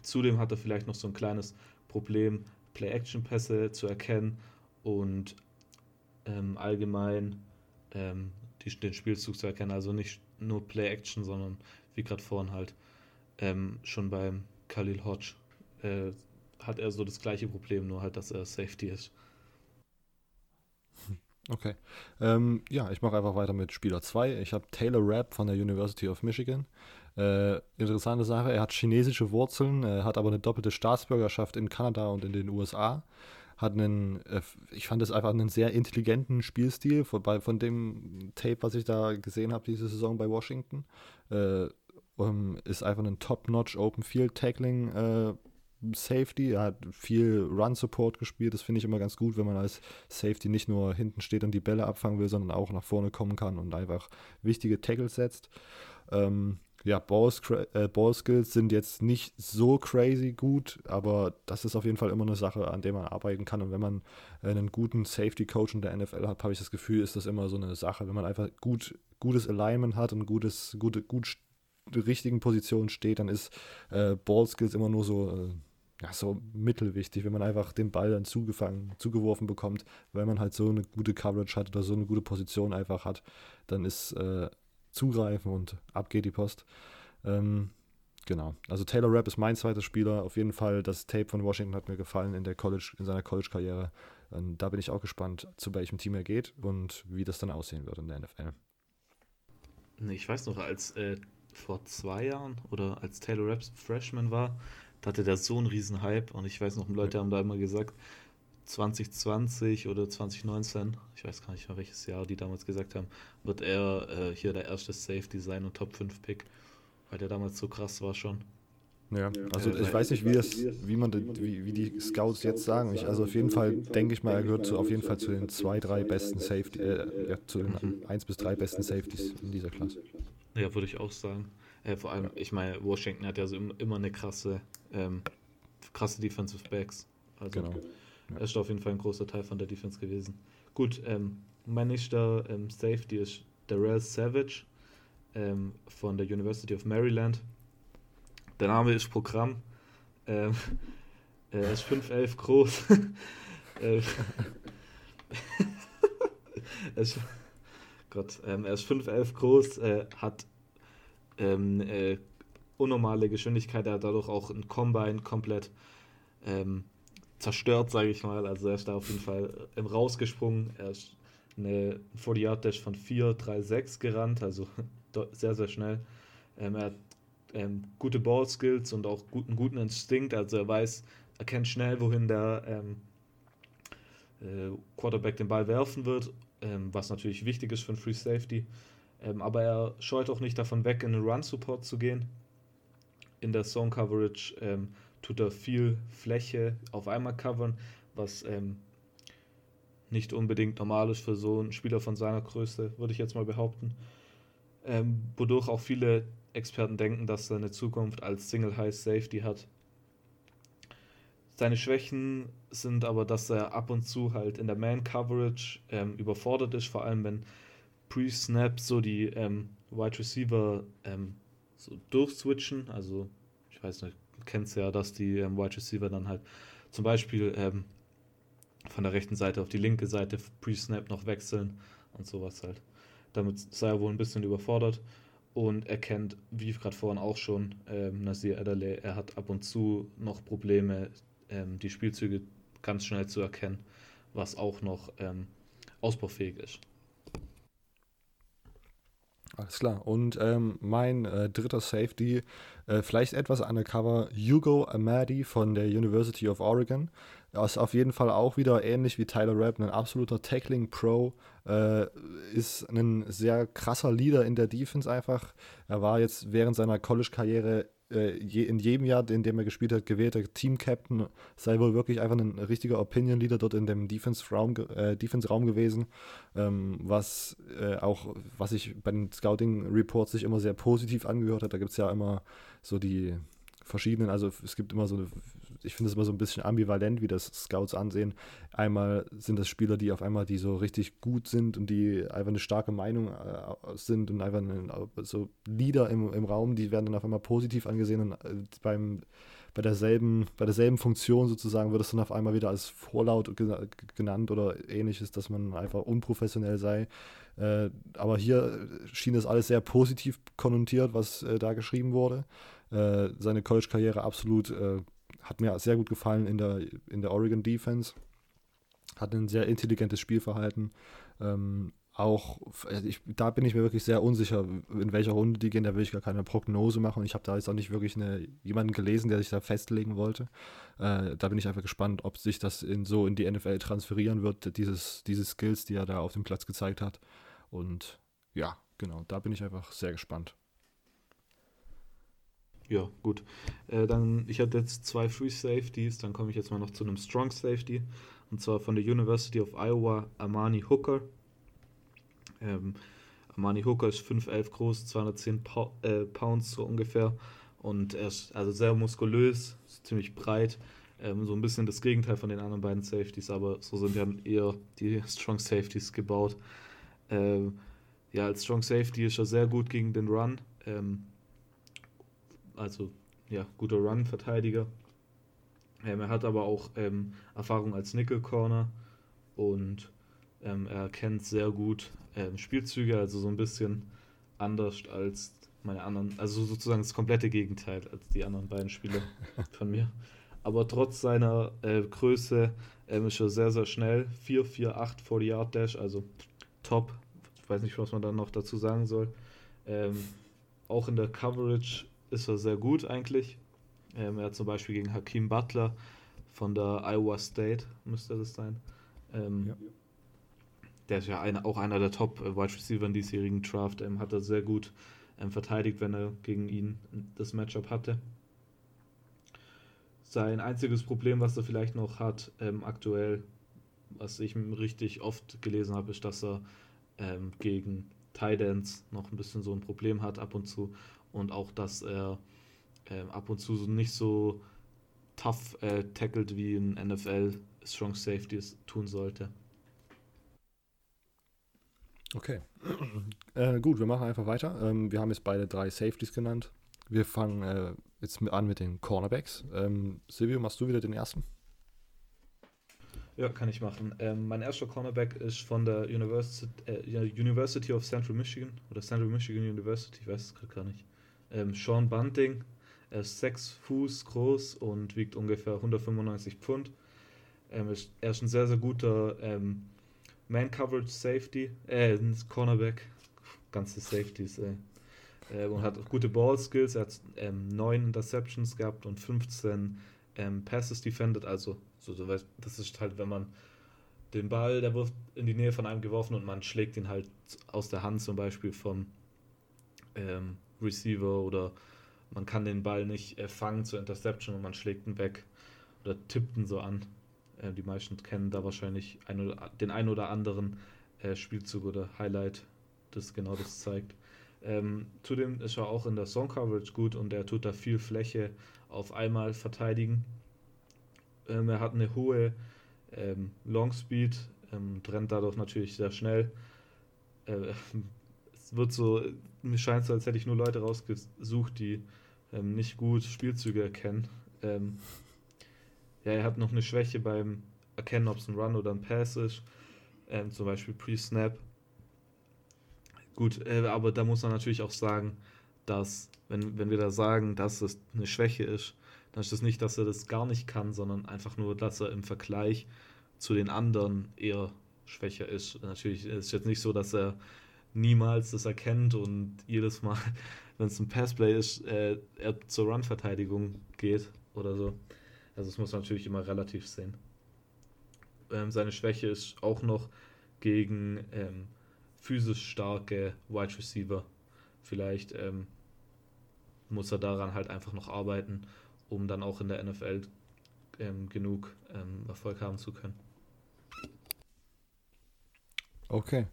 Zudem hat er vielleicht noch so ein kleines Problem, Play-Action-Pässe zu erkennen und ähm, allgemein ähm, die, den Spielzug zu erkennen. Also nicht nur Play-Action, sondern wie gerade vorhin halt ähm, schon beim Khalil Hodge äh, hat er so das gleiche Problem, nur halt, dass er Safety ist. Okay. Ähm, ja, ich mache einfach weiter mit Spieler 2. Ich habe Taylor Rapp von der University of Michigan. Äh, interessante Sache, er hat chinesische Wurzeln, äh, hat aber eine doppelte Staatsbürgerschaft in Kanada und in den USA. Hat einen, äh, ich fand es einfach einen sehr intelligenten Spielstil von, bei, von dem Tape, was ich da gesehen habe diese Saison bei Washington. Um, äh, ist einfach ein Top-Notch Open Field Tackling äh, Safety. Er hat viel Run-Support gespielt. Das finde ich immer ganz gut, wenn man als Safety nicht nur hinten steht und die Bälle abfangen will, sondern auch nach vorne kommen kann und einfach wichtige Tackles setzt. Ähm, ja, Ball, äh, Ball Skills sind jetzt nicht so crazy gut, aber das ist auf jeden Fall immer eine Sache, an der man arbeiten kann. Und wenn man einen guten Safety Coach in der NFL hat, habe ich das Gefühl, ist das immer so eine Sache. Wenn man einfach gut, gutes Alignment hat und gutes, gute, gut richtigen Positionen steht, dann ist äh, Ball Skills immer nur so, äh, ja, so mittelwichtig, wenn man einfach den Ball dann zugefangen, zugeworfen bekommt, weil man halt so eine gute Coverage hat oder so eine gute Position einfach hat, dann ist äh, zugreifen und ab geht die Post. Ähm, genau. Also Taylor Rapp ist mein zweiter Spieler. Auf jeden Fall, das Tape von Washington hat mir gefallen in der College, in seiner College-Karriere. Da bin ich auch gespannt, zu welchem Team er geht und wie das dann aussehen wird in der NFL. Ich weiß noch, als äh, vor zwei Jahren oder als Taylor Rapp Freshman war, da hatte der so einen riesen Hype und ich weiß noch, Leute haben da immer gesagt, 2020 oder 2019, ich weiß gar nicht mehr welches Jahr die damals gesagt haben, wird er äh, hier der erste Safety sein und Top 5 Pick, weil der damals so krass war schon. Ja, also ich weiß nicht, wie das, wie man, wie, wie die Scouts jetzt sagen. Ich, also auf jeden Fall denke ich mal, er gehört zu, auf jeden Fall zu den zwei, drei besten Safety, äh, ja, zu den mhm. eins bis drei besten Safeties in dieser Klasse. Ja, würde ich auch sagen. Äh, vor allem, ich meine, Washington hat ja so immer eine krasse, ähm, krasse Defensive Backs. Also genau. Er ist auf jeden Fall ein großer Teil von der Defense gewesen. Gut, ähm, mein nächster ähm, Safety ist Darrell Savage ähm, von der University of Maryland. Der Name ist Programm. Ähm, [laughs] er ist 5'11 groß. [laughs] Äh, [laughs] er ist, Gott, ähm, er ist 5'11 groß, äh, hat ähm, äh, unnormale Geschwindigkeit, er hat dadurch auch ein Combine komplett ähm, zerstört, sage ich mal. Also er ist da auf jeden Fall ähm, rausgesprungen. Er ist eine 40-Yard-Dash von 4,36 gerannt, also [laughs] sehr, sehr schnell. Ähm, er hat ähm, gute Ball-Skills und auch guten, guten Instinkt, also er weiß, er kennt schnell, wohin der, ähm, äh, Quarterback den Ball werfen wird, ähm, was natürlich wichtig ist für einen Free Safety. Ähm, aber er scheut auch nicht davon weg, in den Run-Support zu gehen. In der Zone-Coverage ähm, tut er viel Fläche auf einmal covern, was ähm, nicht unbedingt normal ist für so einen Spieler von seiner Größe, würde ich jetzt mal behaupten. Ähm, wodurch auch viele Experten denken, dass er eine Zukunft als Single High Safety hat. Seine Schwächen sind aber, dass er ab und zu halt in der Man Coverage ähm, überfordert ist, vor allem wenn Pre-Snap so die ähm, Wide Receiver ähm, so durchswitchen. Also, ich weiß nicht, du kennst ja, dass die ähm, Wide Receiver dann halt zum Beispiel ähm, von der rechten Seite auf die linke Seite Pre-Snap noch wechseln und sowas halt. Damit sei er wohl ein bisschen überfordert und er kennt, wie gerade vorhin auch schon, ähm, Nasir Adderley, er hat ab und zu noch Probleme, ähm, die Spielzüge ganz schnell zu erkennen, was auch noch ähm, ausbaufähig ist. Alles klar. Und ähm, mein äh, dritter Safety, äh, vielleicht etwas undercover, Hugo Amadi von der University of Oregon. Er ist auf jeden Fall auch wieder ähnlich wie Tyler Rapp, ein absoluter Tackling-Pro. Äh, ist ein sehr krasser Leader in der Defense einfach. Er war jetzt während seiner College-Karriere in jedem Jahr, in dem er gespielt hat, gewählter Team-Captain. Sei wohl wirklich einfach ein richtiger Opinion-Leader dort in dem Defense-Raum äh, Defense gewesen. Ähm, was äh, auch, was ich bei den Scouting-Reports sich immer sehr positiv angehört hat. Da gibt es ja immer so die verschiedenen, also es gibt immer so eine ich finde es immer so ein bisschen ambivalent, wie das Scouts ansehen. Einmal sind das Spieler, die auf einmal, die so richtig gut sind und die einfach eine starke Meinung äh, sind und einfach eine, so Leader im, im Raum, die werden dann auf einmal positiv angesehen und äh, beim bei derselben, bei derselben Funktion sozusagen wird es dann auf einmal wieder als Vorlaut genannt oder ähnliches, dass man einfach unprofessionell sei. Äh, aber hier schien es alles sehr positiv konnotiert, was äh, da geschrieben wurde. Äh, seine College-Karriere absolut äh, hat mir sehr gut gefallen in der, in der Oregon Defense. Hat ein sehr intelligentes Spielverhalten. Ähm, auch, also ich, da bin ich mir wirklich sehr unsicher, in welcher Runde die gehen. Da will ich gar keine Prognose machen. Ich habe da jetzt auch nicht wirklich eine, jemanden gelesen, der sich da festlegen wollte. Äh, da bin ich einfach gespannt, ob sich das in, so in die NFL transferieren wird, dieses, diese Skills, die er da auf dem Platz gezeigt hat. Und ja, genau, da bin ich einfach sehr gespannt. Ja, gut. Äh, dann, ich hatte jetzt zwei Free Safeties, dann komme ich jetzt mal noch zu einem Strong Safety. Und zwar von der University of Iowa, Armani Hooker. Ähm, Armani Hooker ist 5'11 groß, 210 pa äh, Pounds so ungefähr. Und er ist also sehr muskulös, ziemlich breit. Ähm, so ein bisschen das Gegenteil von den anderen beiden Safeties, aber so sind ja eher die [laughs] Strong Safeties gebaut. Ähm, ja, als Strong Safety ist er sehr gut gegen den Run. Ähm, also ja, guter Run-Verteidiger. Ähm, er hat aber auch ähm, Erfahrung als Nickel-Corner und ähm, er kennt sehr gut ähm, Spielzüge, also so ein bisschen anders als meine anderen, also sozusagen das komplette Gegenteil als die anderen beiden Spieler [laughs] von mir. Aber trotz seiner äh, Größe ähm, ist er sehr, sehr schnell. 4-4-8 40 Yard Dash, also top. Ich weiß nicht, was man dann noch dazu sagen soll. Ähm, auch in der Coverage ist er sehr gut eigentlich. Ähm, er hat zum Beispiel gegen Hakim Butler von der Iowa State, müsste das sein. Ähm, ja. Der ist ja eine, auch einer der Top-Wide Receiver in diesjährigen Draft. Ähm, hat er sehr gut ähm, verteidigt, wenn er gegen ihn das Matchup hatte. Sein einziges Problem, was er vielleicht noch hat, ähm, aktuell, was ich richtig oft gelesen habe, ist, dass er ähm, gegen Tidance noch ein bisschen so ein Problem hat ab und zu und auch, dass er äh, ab und zu so nicht so tough äh, tackelt wie ein NFL Strong Safety es tun sollte. Okay. Äh, gut, wir machen einfach weiter. Ähm, wir haben jetzt beide drei Safeties genannt. Wir fangen äh, jetzt an mit den Cornerbacks. Ähm, Silvio, machst du wieder den ersten? Ja, kann ich machen. Ähm, mein erster Cornerback ist von der University, äh, University of Central Michigan oder Central Michigan University, ich weiß es gerade gar nicht ähm, Sean Bunting. Er ist 6 Fuß groß und wiegt ungefähr 195 Pfund. Ähm, ist, er ist ein sehr, sehr guter ähm, Man-Coverage Safety, äh, Cornerback, ganze Safeties. Äh, und hat gute Ball-Skills. Er hat ähm, 9 Interceptions gehabt und 15 ähm, Passes defended. Also, so, so, das ist halt, wenn man den Ball, der wird in die Nähe von einem geworfen und man schlägt ihn halt aus der Hand zum Beispiel vom ähm, Receiver oder man kann den Ball nicht äh, fangen zur Interception und man schlägt ihn weg oder tippt ihn so an. Äh, die meisten kennen da wahrscheinlich ein oder, den einen oder anderen äh, Spielzug oder Highlight, das genau das zeigt. Ähm, zudem ist er auch in der Song Coverage gut und er tut da viel Fläche auf einmal verteidigen. Ähm, er hat eine hohe ähm, Long Speed, ähm, rennt dadurch natürlich sehr schnell. Äh, es wird so, mir scheint so, als hätte ich nur Leute rausgesucht, die ähm, nicht gut Spielzüge erkennen. Ähm, ja, er hat noch eine Schwäche beim Erkennen, ob es ein Run oder ein Pass ist. Ähm, zum Beispiel Pre-Snap. Gut, äh, aber da muss man natürlich auch sagen, dass, wenn, wenn wir da sagen, dass es eine Schwäche ist, dann ist das nicht, dass er das gar nicht kann, sondern einfach nur, dass er im Vergleich zu den anderen eher schwächer ist. Natürlich ist es jetzt nicht so, dass er niemals das erkennt und jedes Mal, [laughs] wenn es ein Passplay ist, äh, er zur Run-Verteidigung geht oder so. Also das muss man natürlich immer relativ sehen. Ähm, seine Schwäche ist auch noch gegen ähm, physisch starke Wide Receiver. Vielleicht ähm, muss er daran halt einfach noch arbeiten, um dann auch in der NFL ähm, genug ähm, Erfolg haben zu können. Okay.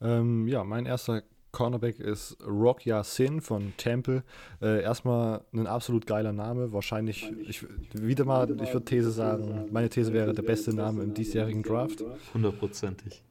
Ähm, ja, mein erster Cornerback ist Rock Sin von Temple. Äh, erstmal ein absolut geiler Name. Wahrscheinlich, ich, wieder mal, ich würde These sagen, meine These wäre der beste Name im diesjährigen Draft. Hundertprozentig.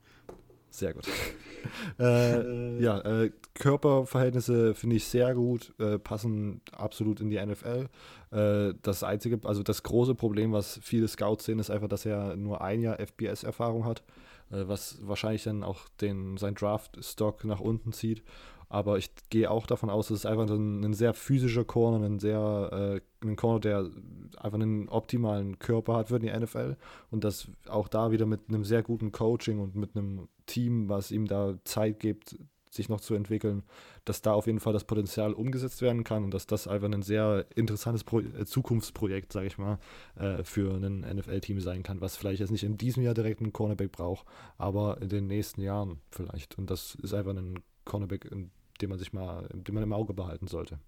Sehr gut. [laughs] äh, ja, äh, Körperverhältnisse finde ich sehr gut, äh, passen absolut in die NFL. Äh, das einzige, also das große Problem, was viele Scouts sehen, ist einfach, dass er nur ein Jahr FBS-Erfahrung hat. Äh, was wahrscheinlich dann auch den, sein Draft-Stock nach unten zieht. Aber ich gehe auch davon aus, dass es einfach ein, ein sehr physischer Corner, ein sehr äh, ein Corner, der einfach einen optimalen Körper hat für die NFL und das auch da wieder mit einem sehr guten Coaching und mit einem Team, was ihm da Zeit gibt, sich noch zu entwickeln, dass da auf jeden Fall das Potenzial umgesetzt werden kann und dass das einfach ein sehr interessantes Pro äh, Zukunftsprojekt, sage ich mal, äh, für ein NFL-Team sein kann, was vielleicht jetzt nicht in diesem Jahr direkt einen Cornerback braucht, aber in den nächsten Jahren vielleicht. Und das ist einfach ein Cornerback, den man sich mal, den man im Auge behalten sollte.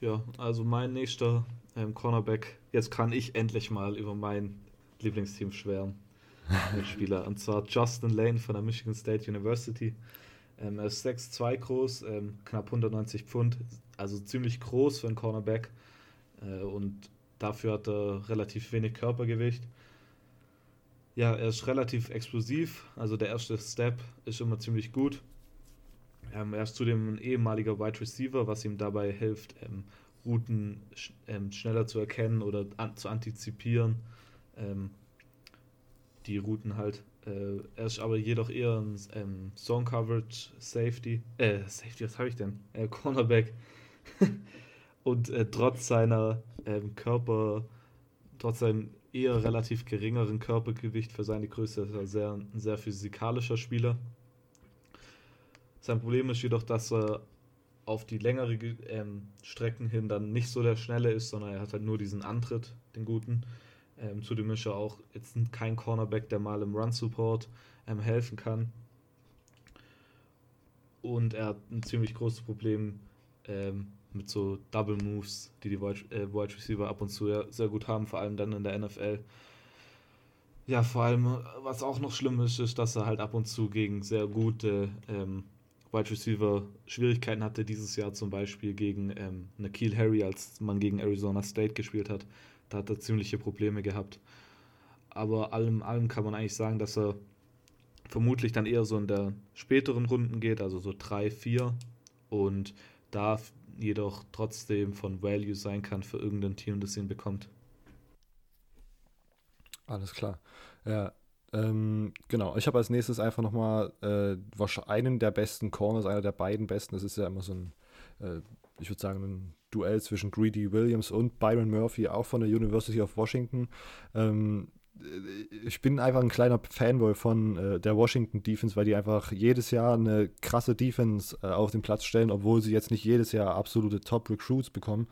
Ja, also mein nächster ähm, Cornerback, jetzt kann ich endlich mal über mein Lieblingsteam schwärmen. [laughs] Spieler. Und zwar Justin Lane von der Michigan State University. Ähm, er ist 6'2 groß, ähm, knapp 190 Pfund, also ziemlich groß für einen Cornerback. Äh, und dafür hat er relativ wenig Körpergewicht. Ja, er ist relativ explosiv, also der erste Step ist immer ziemlich gut. Ähm, er ist zudem ein ehemaliger Wide Receiver, was ihm dabei hilft, ähm, Routen sch ähm, schneller zu erkennen oder an zu antizipieren. Die Routen halt. Äh, er ist aber jedoch eher ein ähm, Song Coverage Safety. Äh, Safety, was habe ich denn? Äh, Cornerback. [laughs] Und äh, trotz seiner ähm, Körper, trotz seinem eher relativ geringeren Körpergewicht für seine Größe, ist er sehr, ein sehr physikalischer Spieler. Sein Problem ist jedoch, dass er auf die längere ähm, Strecken hin dann nicht so der Schnelle ist, sondern er hat halt nur diesen Antritt, den guten. Ähm, zudem ist er auch jetzt kein Cornerback, der mal im Run-Support ähm, helfen kann. Und er hat ein ziemlich großes Problem ähm, mit so Double Moves, die die Wide, äh, Receiver ab und zu ja sehr gut haben, vor allem dann in der NFL. Ja, vor allem, was auch noch schlimm ist, ist, dass er halt ab und zu gegen sehr gute ähm, Wide Receiver Schwierigkeiten hatte. Dieses Jahr zum Beispiel gegen ähm, Nikhil Harry, als man gegen Arizona State gespielt hat. Da hat er ziemliche Probleme gehabt. Aber allem, allem kann man eigentlich sagen, dass er vermutlich dann eher so in der späteren Runden geht, also so 3, 4 und da jedoch trotzdem von Value sein kann für irgendein Team, das ihn bekommt. Alles klar. Ja, ähm, genau. Ich habe als nächstes einfach nochmal äh, einen der besten Corners, einer der beiden besten. Das ist ja immer so ein, äh, ich würde sagen, ein Duell zwischen Greedy Williams und Byron Murphy, auch von der University of Washington. Ähm, ich bin einfach ein kleiner Fanboy von äh, der Washington Defense, weil die einfach jedes Jahr eine krasse Defense äh, auf den Platz stellen, obwohl sie jetzt nicht jedes Jahr absolute Top-Recruits bekommen.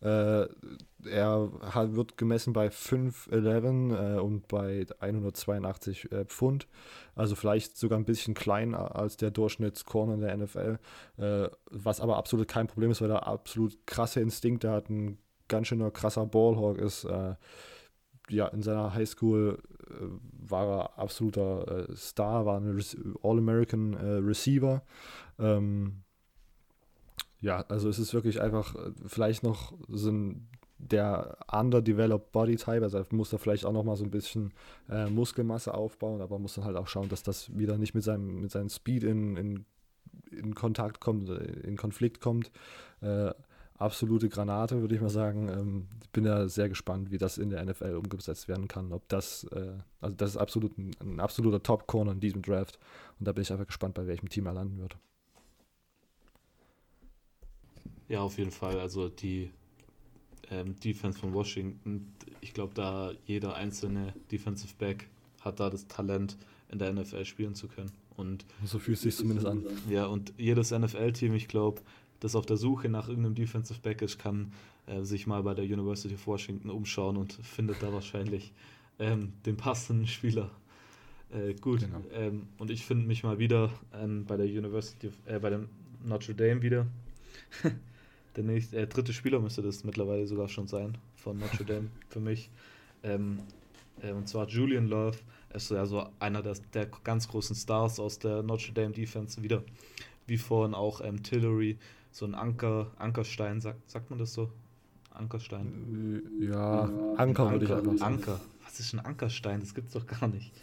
Äh, er hat, wird gemessen bei 5'11 äh, und bei 182 äh, Pfund, also vielleicht sogar ein bisschen kleiner als der Durchschnittscorner in der NFL, äh, was aber absolut kein Problem ist, weil er absolut krasse Instinkte hat, ein ganz schöner krasser Ballhawk ist ja, in seiner Highschool äh, war er absoluter äh, Star, war ein All-American äh, Receiver. Ähm, ja, also es ist wirklich einfach äh, vielleicht noch ein der underdeveloped Body Type, also muss er vielleicht auch noch mal so ein bisschen äh, Muskelmasse aufbauen, aber muss dann halt auch schauen, dass das wieder nicht mit seinem, mit seinem Speed in, in, in Kontakt kommt, in Konflikt kommt. Äh, absolute Granate, würde ich mal sagen. Ähm, ich bin ja sehr gespannt, wie das in der NFL umgesetzt werden kann. Ob das, äh, also das ist absolut ein, ein absoluter Top-Corner in diesem Draft. Und da bin ich einfach gespannt, bei welchem Team er landen wird. Ja, auf jeden Fall. Also die ähm, Defense von Washington, ich glaube, da jeder einzelne Defensive Back hat da das Talent, in der NFL spielen zu können. Und so fühlt es sich zumindest an. Ja, und jedes NFL-Team, ich glaube, das auf der Suche nach irgendeinem Defensive Back ist, kann äh, sich mal bei der University of Washington umschauen und findet da wahrscheinlich ähm, den passenden Spieler. Äh, gut, genau. ähm, und ich finde mich mal wieder ähm, bei der University, of, äh, bei dem Notre Dame wieder. [laughs] der nächste, äh, dritte Spieler müsste das mittlerweile sogar schon sein von Notre [laughs] Dame für mich. Ähm, äh, und zwar Julian Love. Er ist ja so einer der, der ganz großen Stars aus der Notre Dame Defense wieder. Wie vorhin auch ähm, Tillery, so ein Anker, Ankerstein, sagt, sagt man das so? Ankerstein? Ja, Anker, Anker würde ich einfach sagen. Anker. Was ist ein Ankerstein? Das gibt's doch gar nicht. [laughs]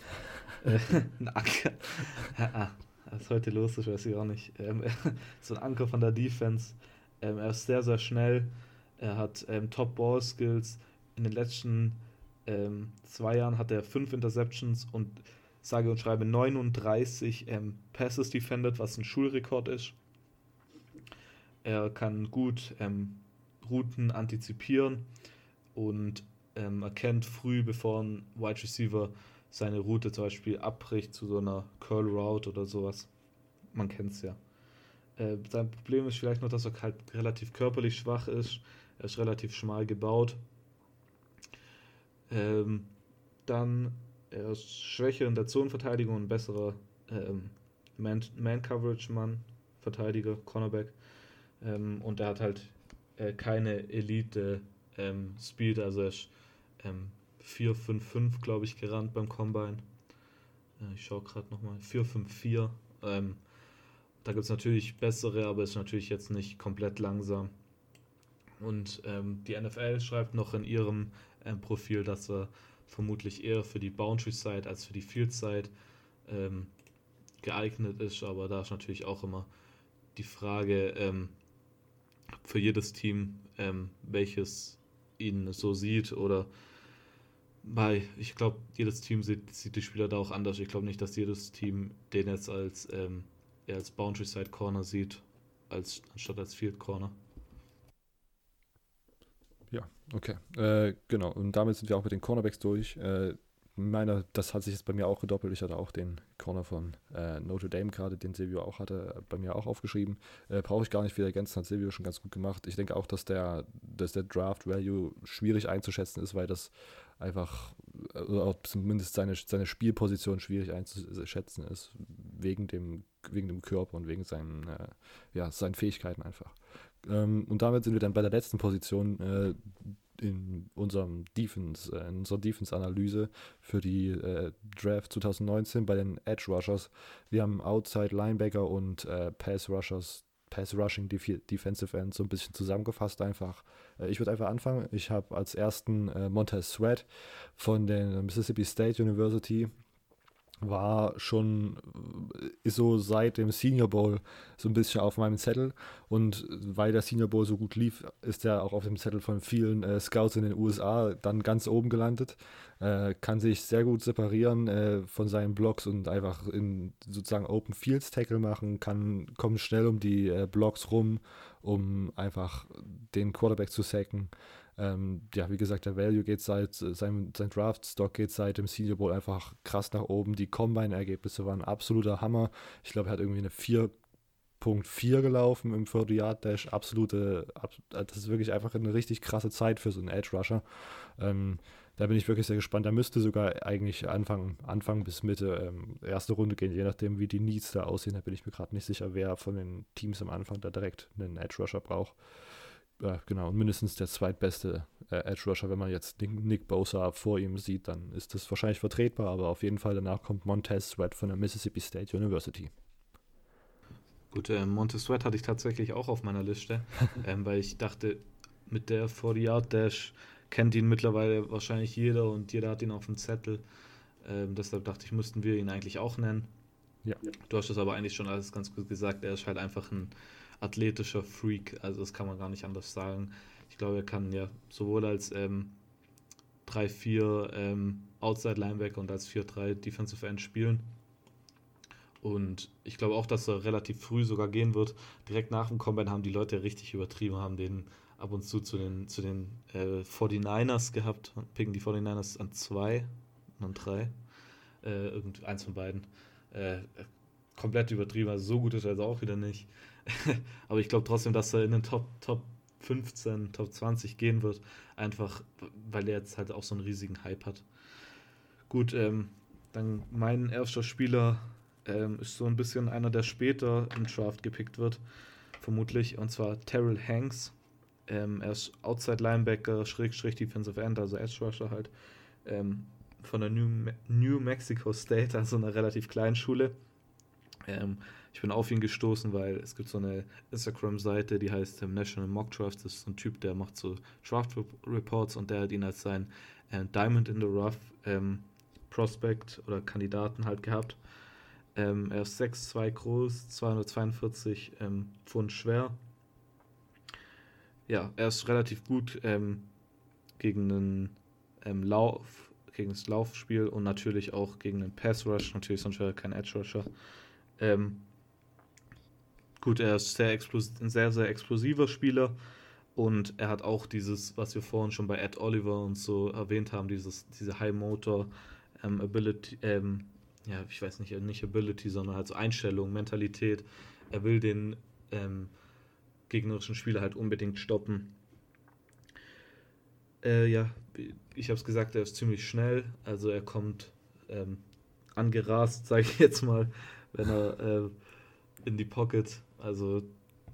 Äh, ein Anker. [laughs] Ah, was ist heute los ist, weiß ich auch nicht. Ähm, [laughs] so ein Anker von der Defense. Ähm, er ist sehr, sehr schnell. Er hat ähm, Top-Ball-Skills. In den letzten zwei Jahren hat er fünf Interceptions und sage und schreibe 39 ähm, Passes defended, was ein Schulrekord ist. Er kann gut ähm, Routen antizipieren und ähm, erkennt früh, bevor ein Wide Receiver seine Route zum Beispiel abbricht zu so einer Curl Route oder sowas. Man kennt es ja. Äh, sein Problem ist vielleicht noch, dass er halt relativ körperlich schwach ist. Er ist relativ schmal gebaut. Ähm, dann er ist schwächer in der Zonenverteidigung und besserer ähm, Man-Coverage-Mann, Verteidiger, Cornerback. Ähm, und er hat halt äh, keine Elite ähm, Speed, also er ist ähm, 4-5-5, glaube ich, gerannt beim Combine. Äh, ich schaue gerade nochmal. 4-5-4. Ähm, da gibt es natürlich bessere, aber ist natürlich jetzt nicht komplett langsam. Und ähm, die NFL schreibt noch in ihrem ähm, Profil, dass er vermutlich eher für die Boundary Side als für die Field Side ähm, geeignet ist, aber da ist natürlich auch immer die Frage, ähm, für jedes Team, ähm, welches ihn so sieht oder bei, ich glaube, jedes Team sieht, sieht die Spieler da auch anders. Ich glaube nicht, dass jedes Team den jetzt als, ähm, eher als Boundary Side Corner sieht, als, anstatt als Field Corner. Ja, okay. Äh, genau. Und damit sind wir auch mit den Cornerbacks durch. Äh, meiner, das hat sich jetzt bei mir auch gedoppelt. Ich hatte auch den Corner von äh, Notre Dame gerade, den Silvio auch hatte, bei mir auch aufgeschrieben. Äh, Brauche ich gar nicht wieder ergänzen, hat Silvio schon ganz gut gemacht. Ich denke auch, dass der, dass der Draft Value schwierig einzuschätzen ist, weil das einfach, oder äh, zumindest seine, seine Spielposition schwierig einzuschätzen ist, wegen dem, wegen dem Körper und wegen seinen, äh, ja, seinen Fähigkeiten einfach. Ähm, und damit sind wir dann bei der letzten Position, äh, in unserem Defense, äh, in unserer Defense-Analyse für die äh, Draft 2019 bei den Edge Rushers. Wir haben Outside Linebacker und äh, Pass Rushers, Pass Rushing Def Defensive End so ein bisschen zusammengefasst einfach. Äh, ich würde einfach anfangen. Ich habe als ersten äh, Montez Sweat von der Mississippi State University war schon, ist so seit dem Senior Bowl so ein bisschen auf meinem Zettel. Und weil der Senior Bowl so gut lief, ist er auch auf dem Zettel von vielen äh, Scouts in den USA dann ganz oben gelandet. Äh, kann sich sehr gut separieren äh, von seinen Blocks und einfach in sozusagen Open Fields Tackle machen, kann, kommt schnell um die äh, Blocks rum, um einfach den Quarterback zu sacken. Ähm, ja, wie gesagt, der Value geht seit, sein, sein Draft-Stock geht seit dem Senior Bowl einfach krass nach oben. Die Combine-Ergebnisse waren absoluter Hammer. Ich glaube, er hat irgendwie eine 4.4 gelaufen im 40-Yard-Dash. Absolute, das ist wirklich einfach eine richtig krasse Zeit für so einen Edge-Rusher. Ähm, da bin ich wirklich sehr gespannt. Da müsste sogar eigentlich Anfang, Anfang bis Mitte ähm, erste Runde gehen, je nachdem, wie die Needs da aussehen. Da bin ich mir gerade nicht sicher, wer von den Teams am Anfang da direkt einen Edge Rusher braucht ja, genau, mindestens der zweitbeste äh, Edge Rusher. Wenn man jetzt Nick Bosa vor ihm sieht, dann ist das wahrscheinlich vertretbar, aber auf jeden Fall danach kommt Montez Sweat von der Mississippi State University. Gut, äh, Montez Sweat hatte ich tatsächlich auch auf meiner Liste, [laughs] ähm, weil ich dachte, mit der 40-Yard-Dash kennt ihn mittlerweile wahrscheinlich jeder und jeder hat ihn auf dem Zettel. Ähm, deshalb dachte ich, müssten wir ihn eigentlich auch nennen. Ja. Du hast das aber eigentlich schon alles ganz gut gesagt. Er ist halt einfach ein athletischer Freak. Also das kann man gar nicht anders sagen. Ich glaube, er kann ja sowohl als ähm, 3-4 ähm, Outside Linebacker und als 4-3 Defensive End spielen. Und ich glaube auch, dass er relativ früh sogar gehen wird. Direkt nach dem Combine haben die Leute richtig übertrieben, haben den ab und zu zu den, zu den äh, 49ers gehabt, picken die 49ers an 2 und an 3. Äh, eins von beiden. Äh, komplett übertrieben, also so gut ist er also auch wieder nicht. [laughs] Aber ich glaube trotzdem, dass er in den Top, Top 15, Top 20 gehen wird. Einfach, weil er jetzt halt auch so einen riesigen Hype hat. Gut, ähm, dann mein erster Spieler ähm, ist so ein bisschen einer, der später im Draft gepickt wird, vermutlich, und zwar Terrell Hanks. Ähm, er ist Outside Linebacker, Schrägstrich Defensive End, also Edge Rusher halt, ähm, von der New, Me New Mexico State, also einer relativ kleinen Schule. Ich bin auf ihn gestoßen, weil es gibt so eine Instagram-Seite, die heißt ähm, National Mock Draft. Das ist so ein Typ, der macht so Draft Reports und der hat ihn als sein äh, Diamond in the Rough ähm, Prospect oder Kandidaten halt gehabt. Ähm, er ist 6'2 groß, 242 ähm, Pfund schwer. Ja, er ist relativ gut ähm, gegen einen ähm, Lauf, gegen das Laufspiel und natürlich auch gegen den Pass Rush. Natürlich sonst wäre er kein Edge Rusher. Ähm, Gut, er ist sehr ein sehr, sehr explosiver Spieler und er hat auch dieses, was wir vorhin schon bei Ed Oliver und so erwähnt haben, dieses, diese High Motor ähm, Ability, ähm, ja, ich weiß nicht, nicht Ability, sondern halt so Einstellung, Mentalität. Er will den ähm, gegnerischen Spieler halt unbedingt stoppen. Äh, ja, ich habe es gesagt, er ist ziemlich schnell, also er kommt ähm, angerast, [laughs] sage ich jetzt mal, wenn er äh, in die Pocket also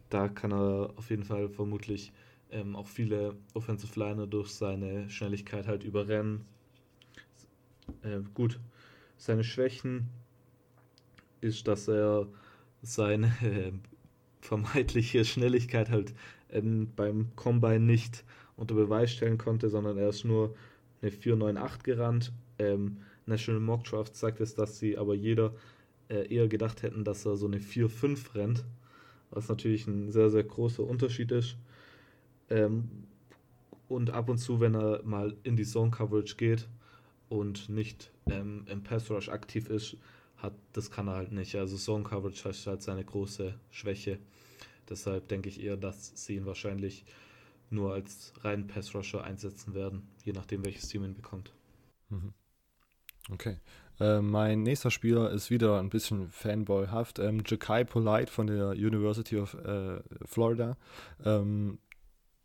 da kann er auf jeden Fall vermutlich ähm, auch viele Offensive Liner durch seine Schnelligkeit halt überrennen. Äh, gut, seine Schwächen ist, dass er seine äh, vermeintliche Schnelligkeit halt ähm, beim Combine nicht unter Beweis stellen konnte, sondern er ist nur eine 498 gerannt. Ähm, National Mock Draft sagt es, dass sie aber jeder äh, eher gedacht hätten, dass er so eine 4-5 rennt was natürlich ein sehr, sehr großer Unterschied ist. Ähm, und ab und zu, wenn er mal in die Zone Coverage geht und nicht ähm, im Pass Rush aktiv ist, hat, das kann er halt nicht. Also Zone Coverage ist halt seine große Schwäche. Deshalb denke ich eher, dass sie ihn wahrscheinlich nur als reinen Pass Rusher einsetzen werden, je nachdem, welches Team ihn bekommt. Mhm. Okay. Äh, mein nächster Spieler ist wieder ein bisschen fanboyhaft. Ähm, Jakai Polite von der University of äh, Florida. Ähm,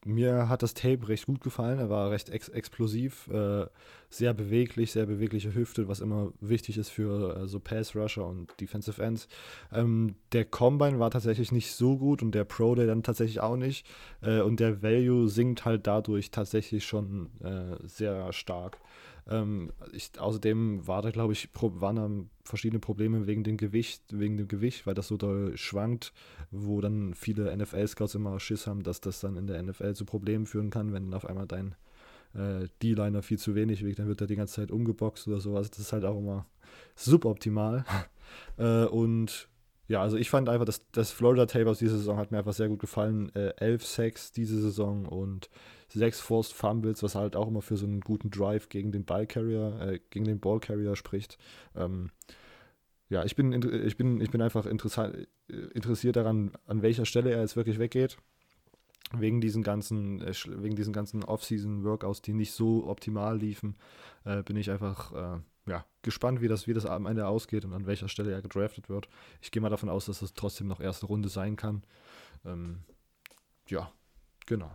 mir hat das Tape recht gut gefallen. Er war recht ex explosiv, äh, sehr beweglich, sehr bewegliche Hüfte, was immer wichtig ist für äh, so Pass Rusher und Defensive Ends. Ähm, der Combine war tatsächlich nicht so gut und der Pro Day dann tatsächlich auch nicht. Äh, und der Value sinkt halt dadurch tatsächlich schon äh, sehr stark. Ähm, ich, außerdem war da, glaube ich, waren da verschiedene Probleme wegen dem Gewicht, wegen dem Gewicht, weil das so doll schwankt, wo dann viele NFL-Scouts immer Schiss haben, dass das dann in der NFL zu Problemen führen kann, wenn auf einmal dein äh, D-Liner viel zu wenig wiegt, dann wird er die ganze Zeit umgeboxt oder sowas. Das ist halt auch immer suboptimal. [laughs] äh, und ja, also ich fand einfach, dass das Florida Tape aus dieser Saison hat mir einfach sehr gut gefallen. Äh, elf Sacks diese Saison und sechs Forced Fumbles, was halt auch immer für so einen guten Drive gegen den Ballcarrier, äh, gegen den Ballcarrier spricht. Ähm, ja, ich bin, ich bin, ich bin einfach interessiert daran, an welcher Stelle er jetzt wirklich weggeht. wegen diesen ganzen, äh, wegen diesen ganzen Off-Season-Workouts, die nicht so optimal liefen, äh, bin ich einfach äh, ja, gespannt, wie das, wie das am Ende ausgeht und an welcher Stelle er gedraftet wird. Ich gehe mal davon aus, dass es trotzdem noch erste Runde sein kann. Ähm, ja, genau.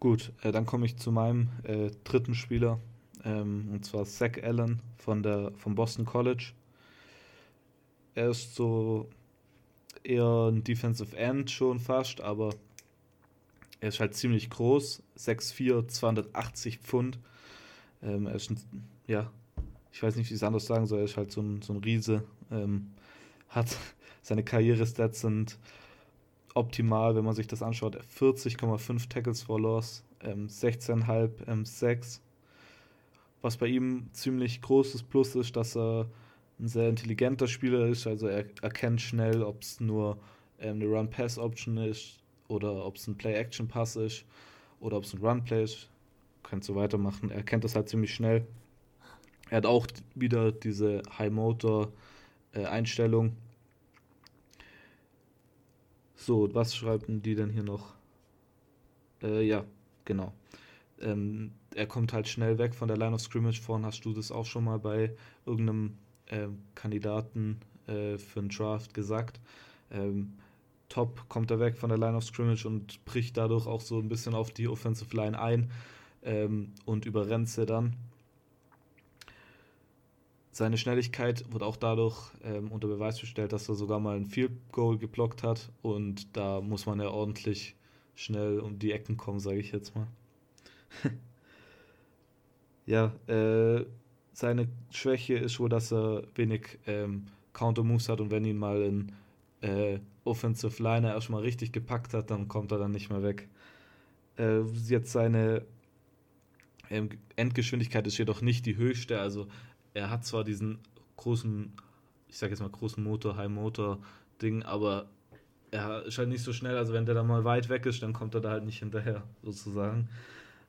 Gut, äh, dann komme ich zu meinem äh, dritten Spieler, ähm, und zwar Zach Allen von der, vom Boston College. Er ist so eher ein Defensive End schon fast, aber er ist halt ziemlich groß, 6'4, 280 Pfund. Ähm, er ist ein, ja, ich weiß nicht, wie ich es anders sagen soll, er ist halt so ein, so ein Riese. Ähm, hat [laughs] seine Karriere-Stats sind optimal, wenn man sich das anschaut. 40,5 Tackles for Loss, ähm, 16,5 ähm, Sacks. Was bei ihm ziemlich großes Plus ist, dass er ein sehr intelligenter Spieler ist. Also er erkennt schnell, ob es nur ähm, eine Run-Pass-Option ist oder ob es ein Play-Action-Pass ist oder ob es ein Run-Play ist. Könnt so weitermachen. Er erkennt das halt ziemlich schnell. Er hat auch wieder diese High-Motor-Einstellung. Äh, so, was schreiben die denn hier noch? Äh, ja, genau. Ähm, er kommt halt schnell weg von der Line of Scrimmage. Vorhin hast du das auch schon mal bei irgendeinem äh, Kandidaten äh, für einen Draft gesagt. Ähm, top kommt er weg von der Line of Scrimmage und bricht dadurch auch so ein bisschen auf die Offensive Line ein ähm, und überrennt sie dann. Seine Schnelligkeit wird auch dadurch ähm, unter Beweis gestellt, dass er sogar mal ein Field Goal geblockt hat und da muss man ja ordentlich schnell um die Ecken kommen, sage ich jetzt mal. [laughs] ja, äh, seine Schwäche ist wohl, dass er wenig ähm, Counter Moves hat und wenn ihn mal ein äh, Offensive Liner erstmal richtig gepackt hat, dann kommt er dann nicht mehr weg. Äh, jetzt seine ähm, Endgeschwindigkeit ist jedoch nicht die höchste, also er hat zwar diesen großen, ich sag jetzt mal großen Motor, High Motor Ding, aber er ist halt nicht so schnell, also wenn der da mal weit weg ist, dann kommt er da halt nicht hinterher, sozusagen.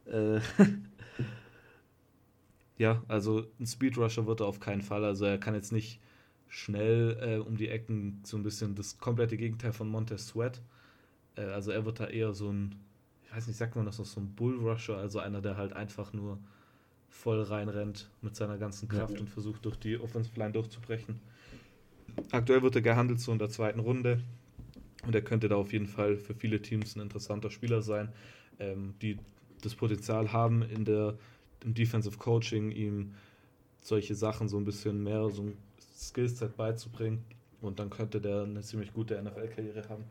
Äh [laughs] ja, also ein Speedrusher wird er auf keinen Fall, also er kann jetzt nicht schnell äh, um die Ecken so ein bisschen das komplette Gegenteil von Montez Sweat. Äh, also er wird da eher so ein, ich weiß nicht, sagt man das noch, so ein Bullrusher, also einer, der halt einfach nur voll reinrennt mit seiner ganzen Kraft ja. und versucht durch die Offensive Line durchzubrechen. Aktuell wird er gehandelt so in der zweiten Runde und er könnte da auf jeden Fall für viele Teams ein interessanter Spieler sein, ähm, die das Potenzial haben, in der, im Defensive Coaching ihm solche Sachen so ein bisschen mehr, so ein Skillset beizubringen und dann könnte der eine ziemlich gute NFL-Karriere haben.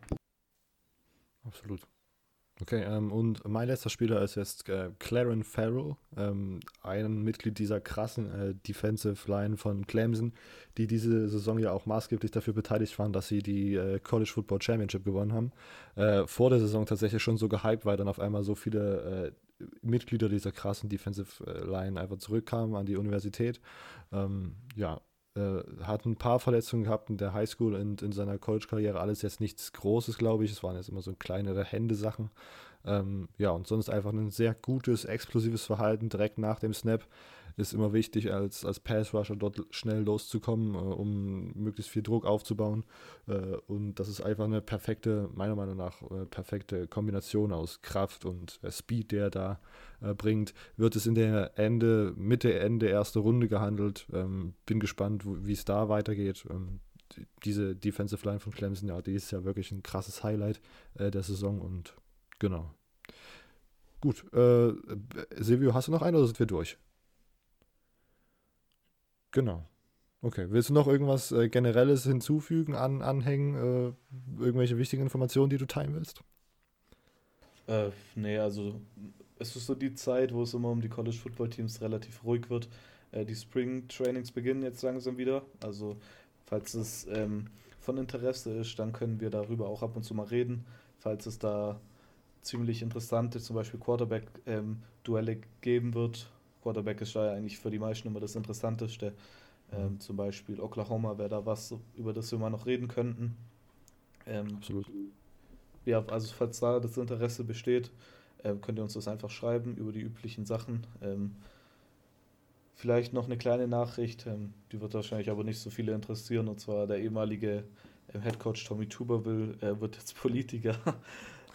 Absolut. Okay, ähm, und mein letzter Spieler ist jetzt äh, Claren Farrell, ähm, ein Mitglied dieser krassen äh, Defensive Line von Clemson, die diese Saison ja auch maßgeblich dafür beteiligt waren, dass sie die äh, College Football Championship gewonnen haben. Äh, vor der Saison tatsächlich schon so gehypt, weil dann auf einmal so viele äh, Mitglieder dieser krassen Defensive äh, Line einfach zurückkamen an die Universität. Ähm, ja, äh, hat ein paar Verletzungen gehabt in der Highschool und in seiner College-Karriere. Alles jetzt nichts Großes, glaube ich. Es waren jetzt immer so kleinere Händesachen. Ähm, ja, und sonst einfach ein sehr gutes, explosives Verhalten direkt nach dem Snap ist immer wichtig, als, als Pass-Rusher dort schnell loszukommen, äh, um möglichst viel Druck aufzubauen. Äh, und das ist einfach eine perfekte, meiner Meinung nach, äh, perfekte Kombination aus Kraft und äh, Speed, der er da äh, bringt. Wird es in der Ende, Mitte, Ende erste Runde gehandelt. Ähm, bin gespannt, wie es da weitergeht. Ähm, diese Defensive Line von Clemson, ja, die ist ja wirklich ein krasses Highlight äh, der Saison und genau. Gut, Silvio, hast du noch einen oder sind wir durch? Genau. Okay. Willst du noch irgendwas äh, Generelles hinzufügen, an, anhängen, äh, irgendwelche wichtigen Informationen, die du teilen willst? Äh, nee, also es ist so die Zeit, wo es immer um die College Football Teams relativ ruhig wird. Äh, die Spring Trainings beginnen jetzt langsam wieder. Also, falls es ähm, von Interesse ist, dann können wir darüber auch ab und zu mal reden. Falls es da ziemlich interessante, zum Beispiel Quarterback-Duelle ähm, geben wird, Quarterback ist ja eigentlich für die meisten immer das Interessanteste. Ähm, mhm. zum Beispiel Oklahoma wäre da was, über das wir mal noch reden könnten. Ähm, Absolut. Ja, also falls da das Interesse besteht, äh, könnt ihr uns das einfach schreiben über die üblichen Sachen. Ähm, vielleicht noch eine kleine Nachricht, ähm, die wird wahrscheinlich aber nicht so viele interessieren, und zwar der ehemalige Ähm, Head Coach Tommy Tuberville äh, wird jetzt [laughs] Politiker.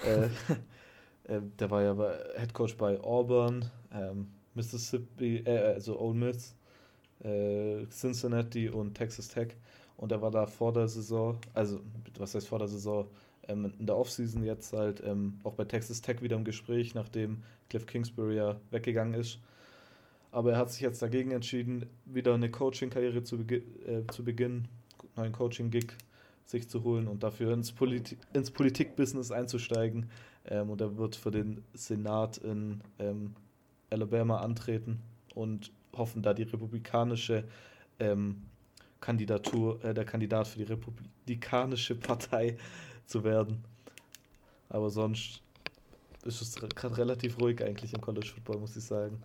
Äh, [laughs] äh, der war ja Head Coach bei Auburn, ähm, Mississippi, äh, also Ole Miss, äh, Cincinnati und Texas Tech. Und er war da vor der Saison, also was heißt vor der Saison, ähm, in der Offseason jetzt halt ähm, auch bei Texas Tech wieder im Gespräch, nachdem Cliff Kingsbury ja weggegangen ist. Aber er hat sich jetzt dagegen entschieden, wieder eine Coaching-Karriere zu, begi äh, zu beginnen, neuen Coaching-Gig sich zu holen und dafür ins, Polit ins Politikbusiness einzusteigen. Ähm, und er wird für den Senat in ähm, Alabama antreten und hoffen, da die republikanische ähm, Kandidatur, äh, der Kandidat für die republikanische Partei zu werden. Aber sonst ist es gerade relativ ruhig eigentlich im College Football, muss ich sagen.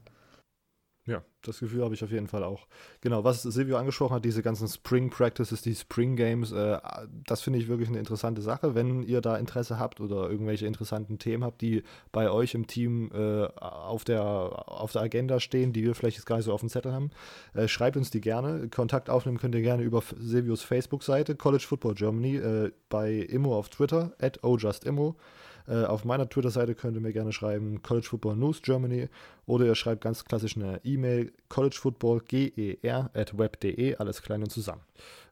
Ja, das Gefühl habe ich auf jeden Fall auch. Genau, was Silvio angesprochen hat, diese ganzen Spring Practices, die Spring Games, äh, das finde ich wirklich eine interessante Sache. Wenn ihr da Interesse habt oder irgendwelche interessanten Themen habt, die bei euch im Team äh, auf, der, auf der Agenda stehen, die wir vielleicht jetzt gar nicht so auf dem Zettel haben, äh, schreibt uns die gerne. Kontakt aufnehmen könnt ihr gerne über Silvios Facebook-Seite, College Football Germany, äh, bei Immo auf Twitter, at ojustimmo. Äh, auf meiner Twitter-Seite könnt ihr mir gerne schreiben College Football News Germany oder ihr schreibt ganz klassisch eine E-Mail collegefootballger at web.de, alles klein und zusammen.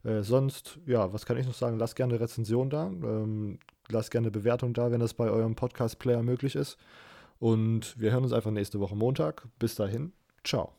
Äh, sonst, ja, was kann ich noch sagen? Lasst gerne eine Rezension da, ähm, lasst gerne eine Bewertung da, wenn das bei eurem Podcast-Player möglich ist. Und wir hören uns einfach nächste Woche Montag. Bis dahin, ciao.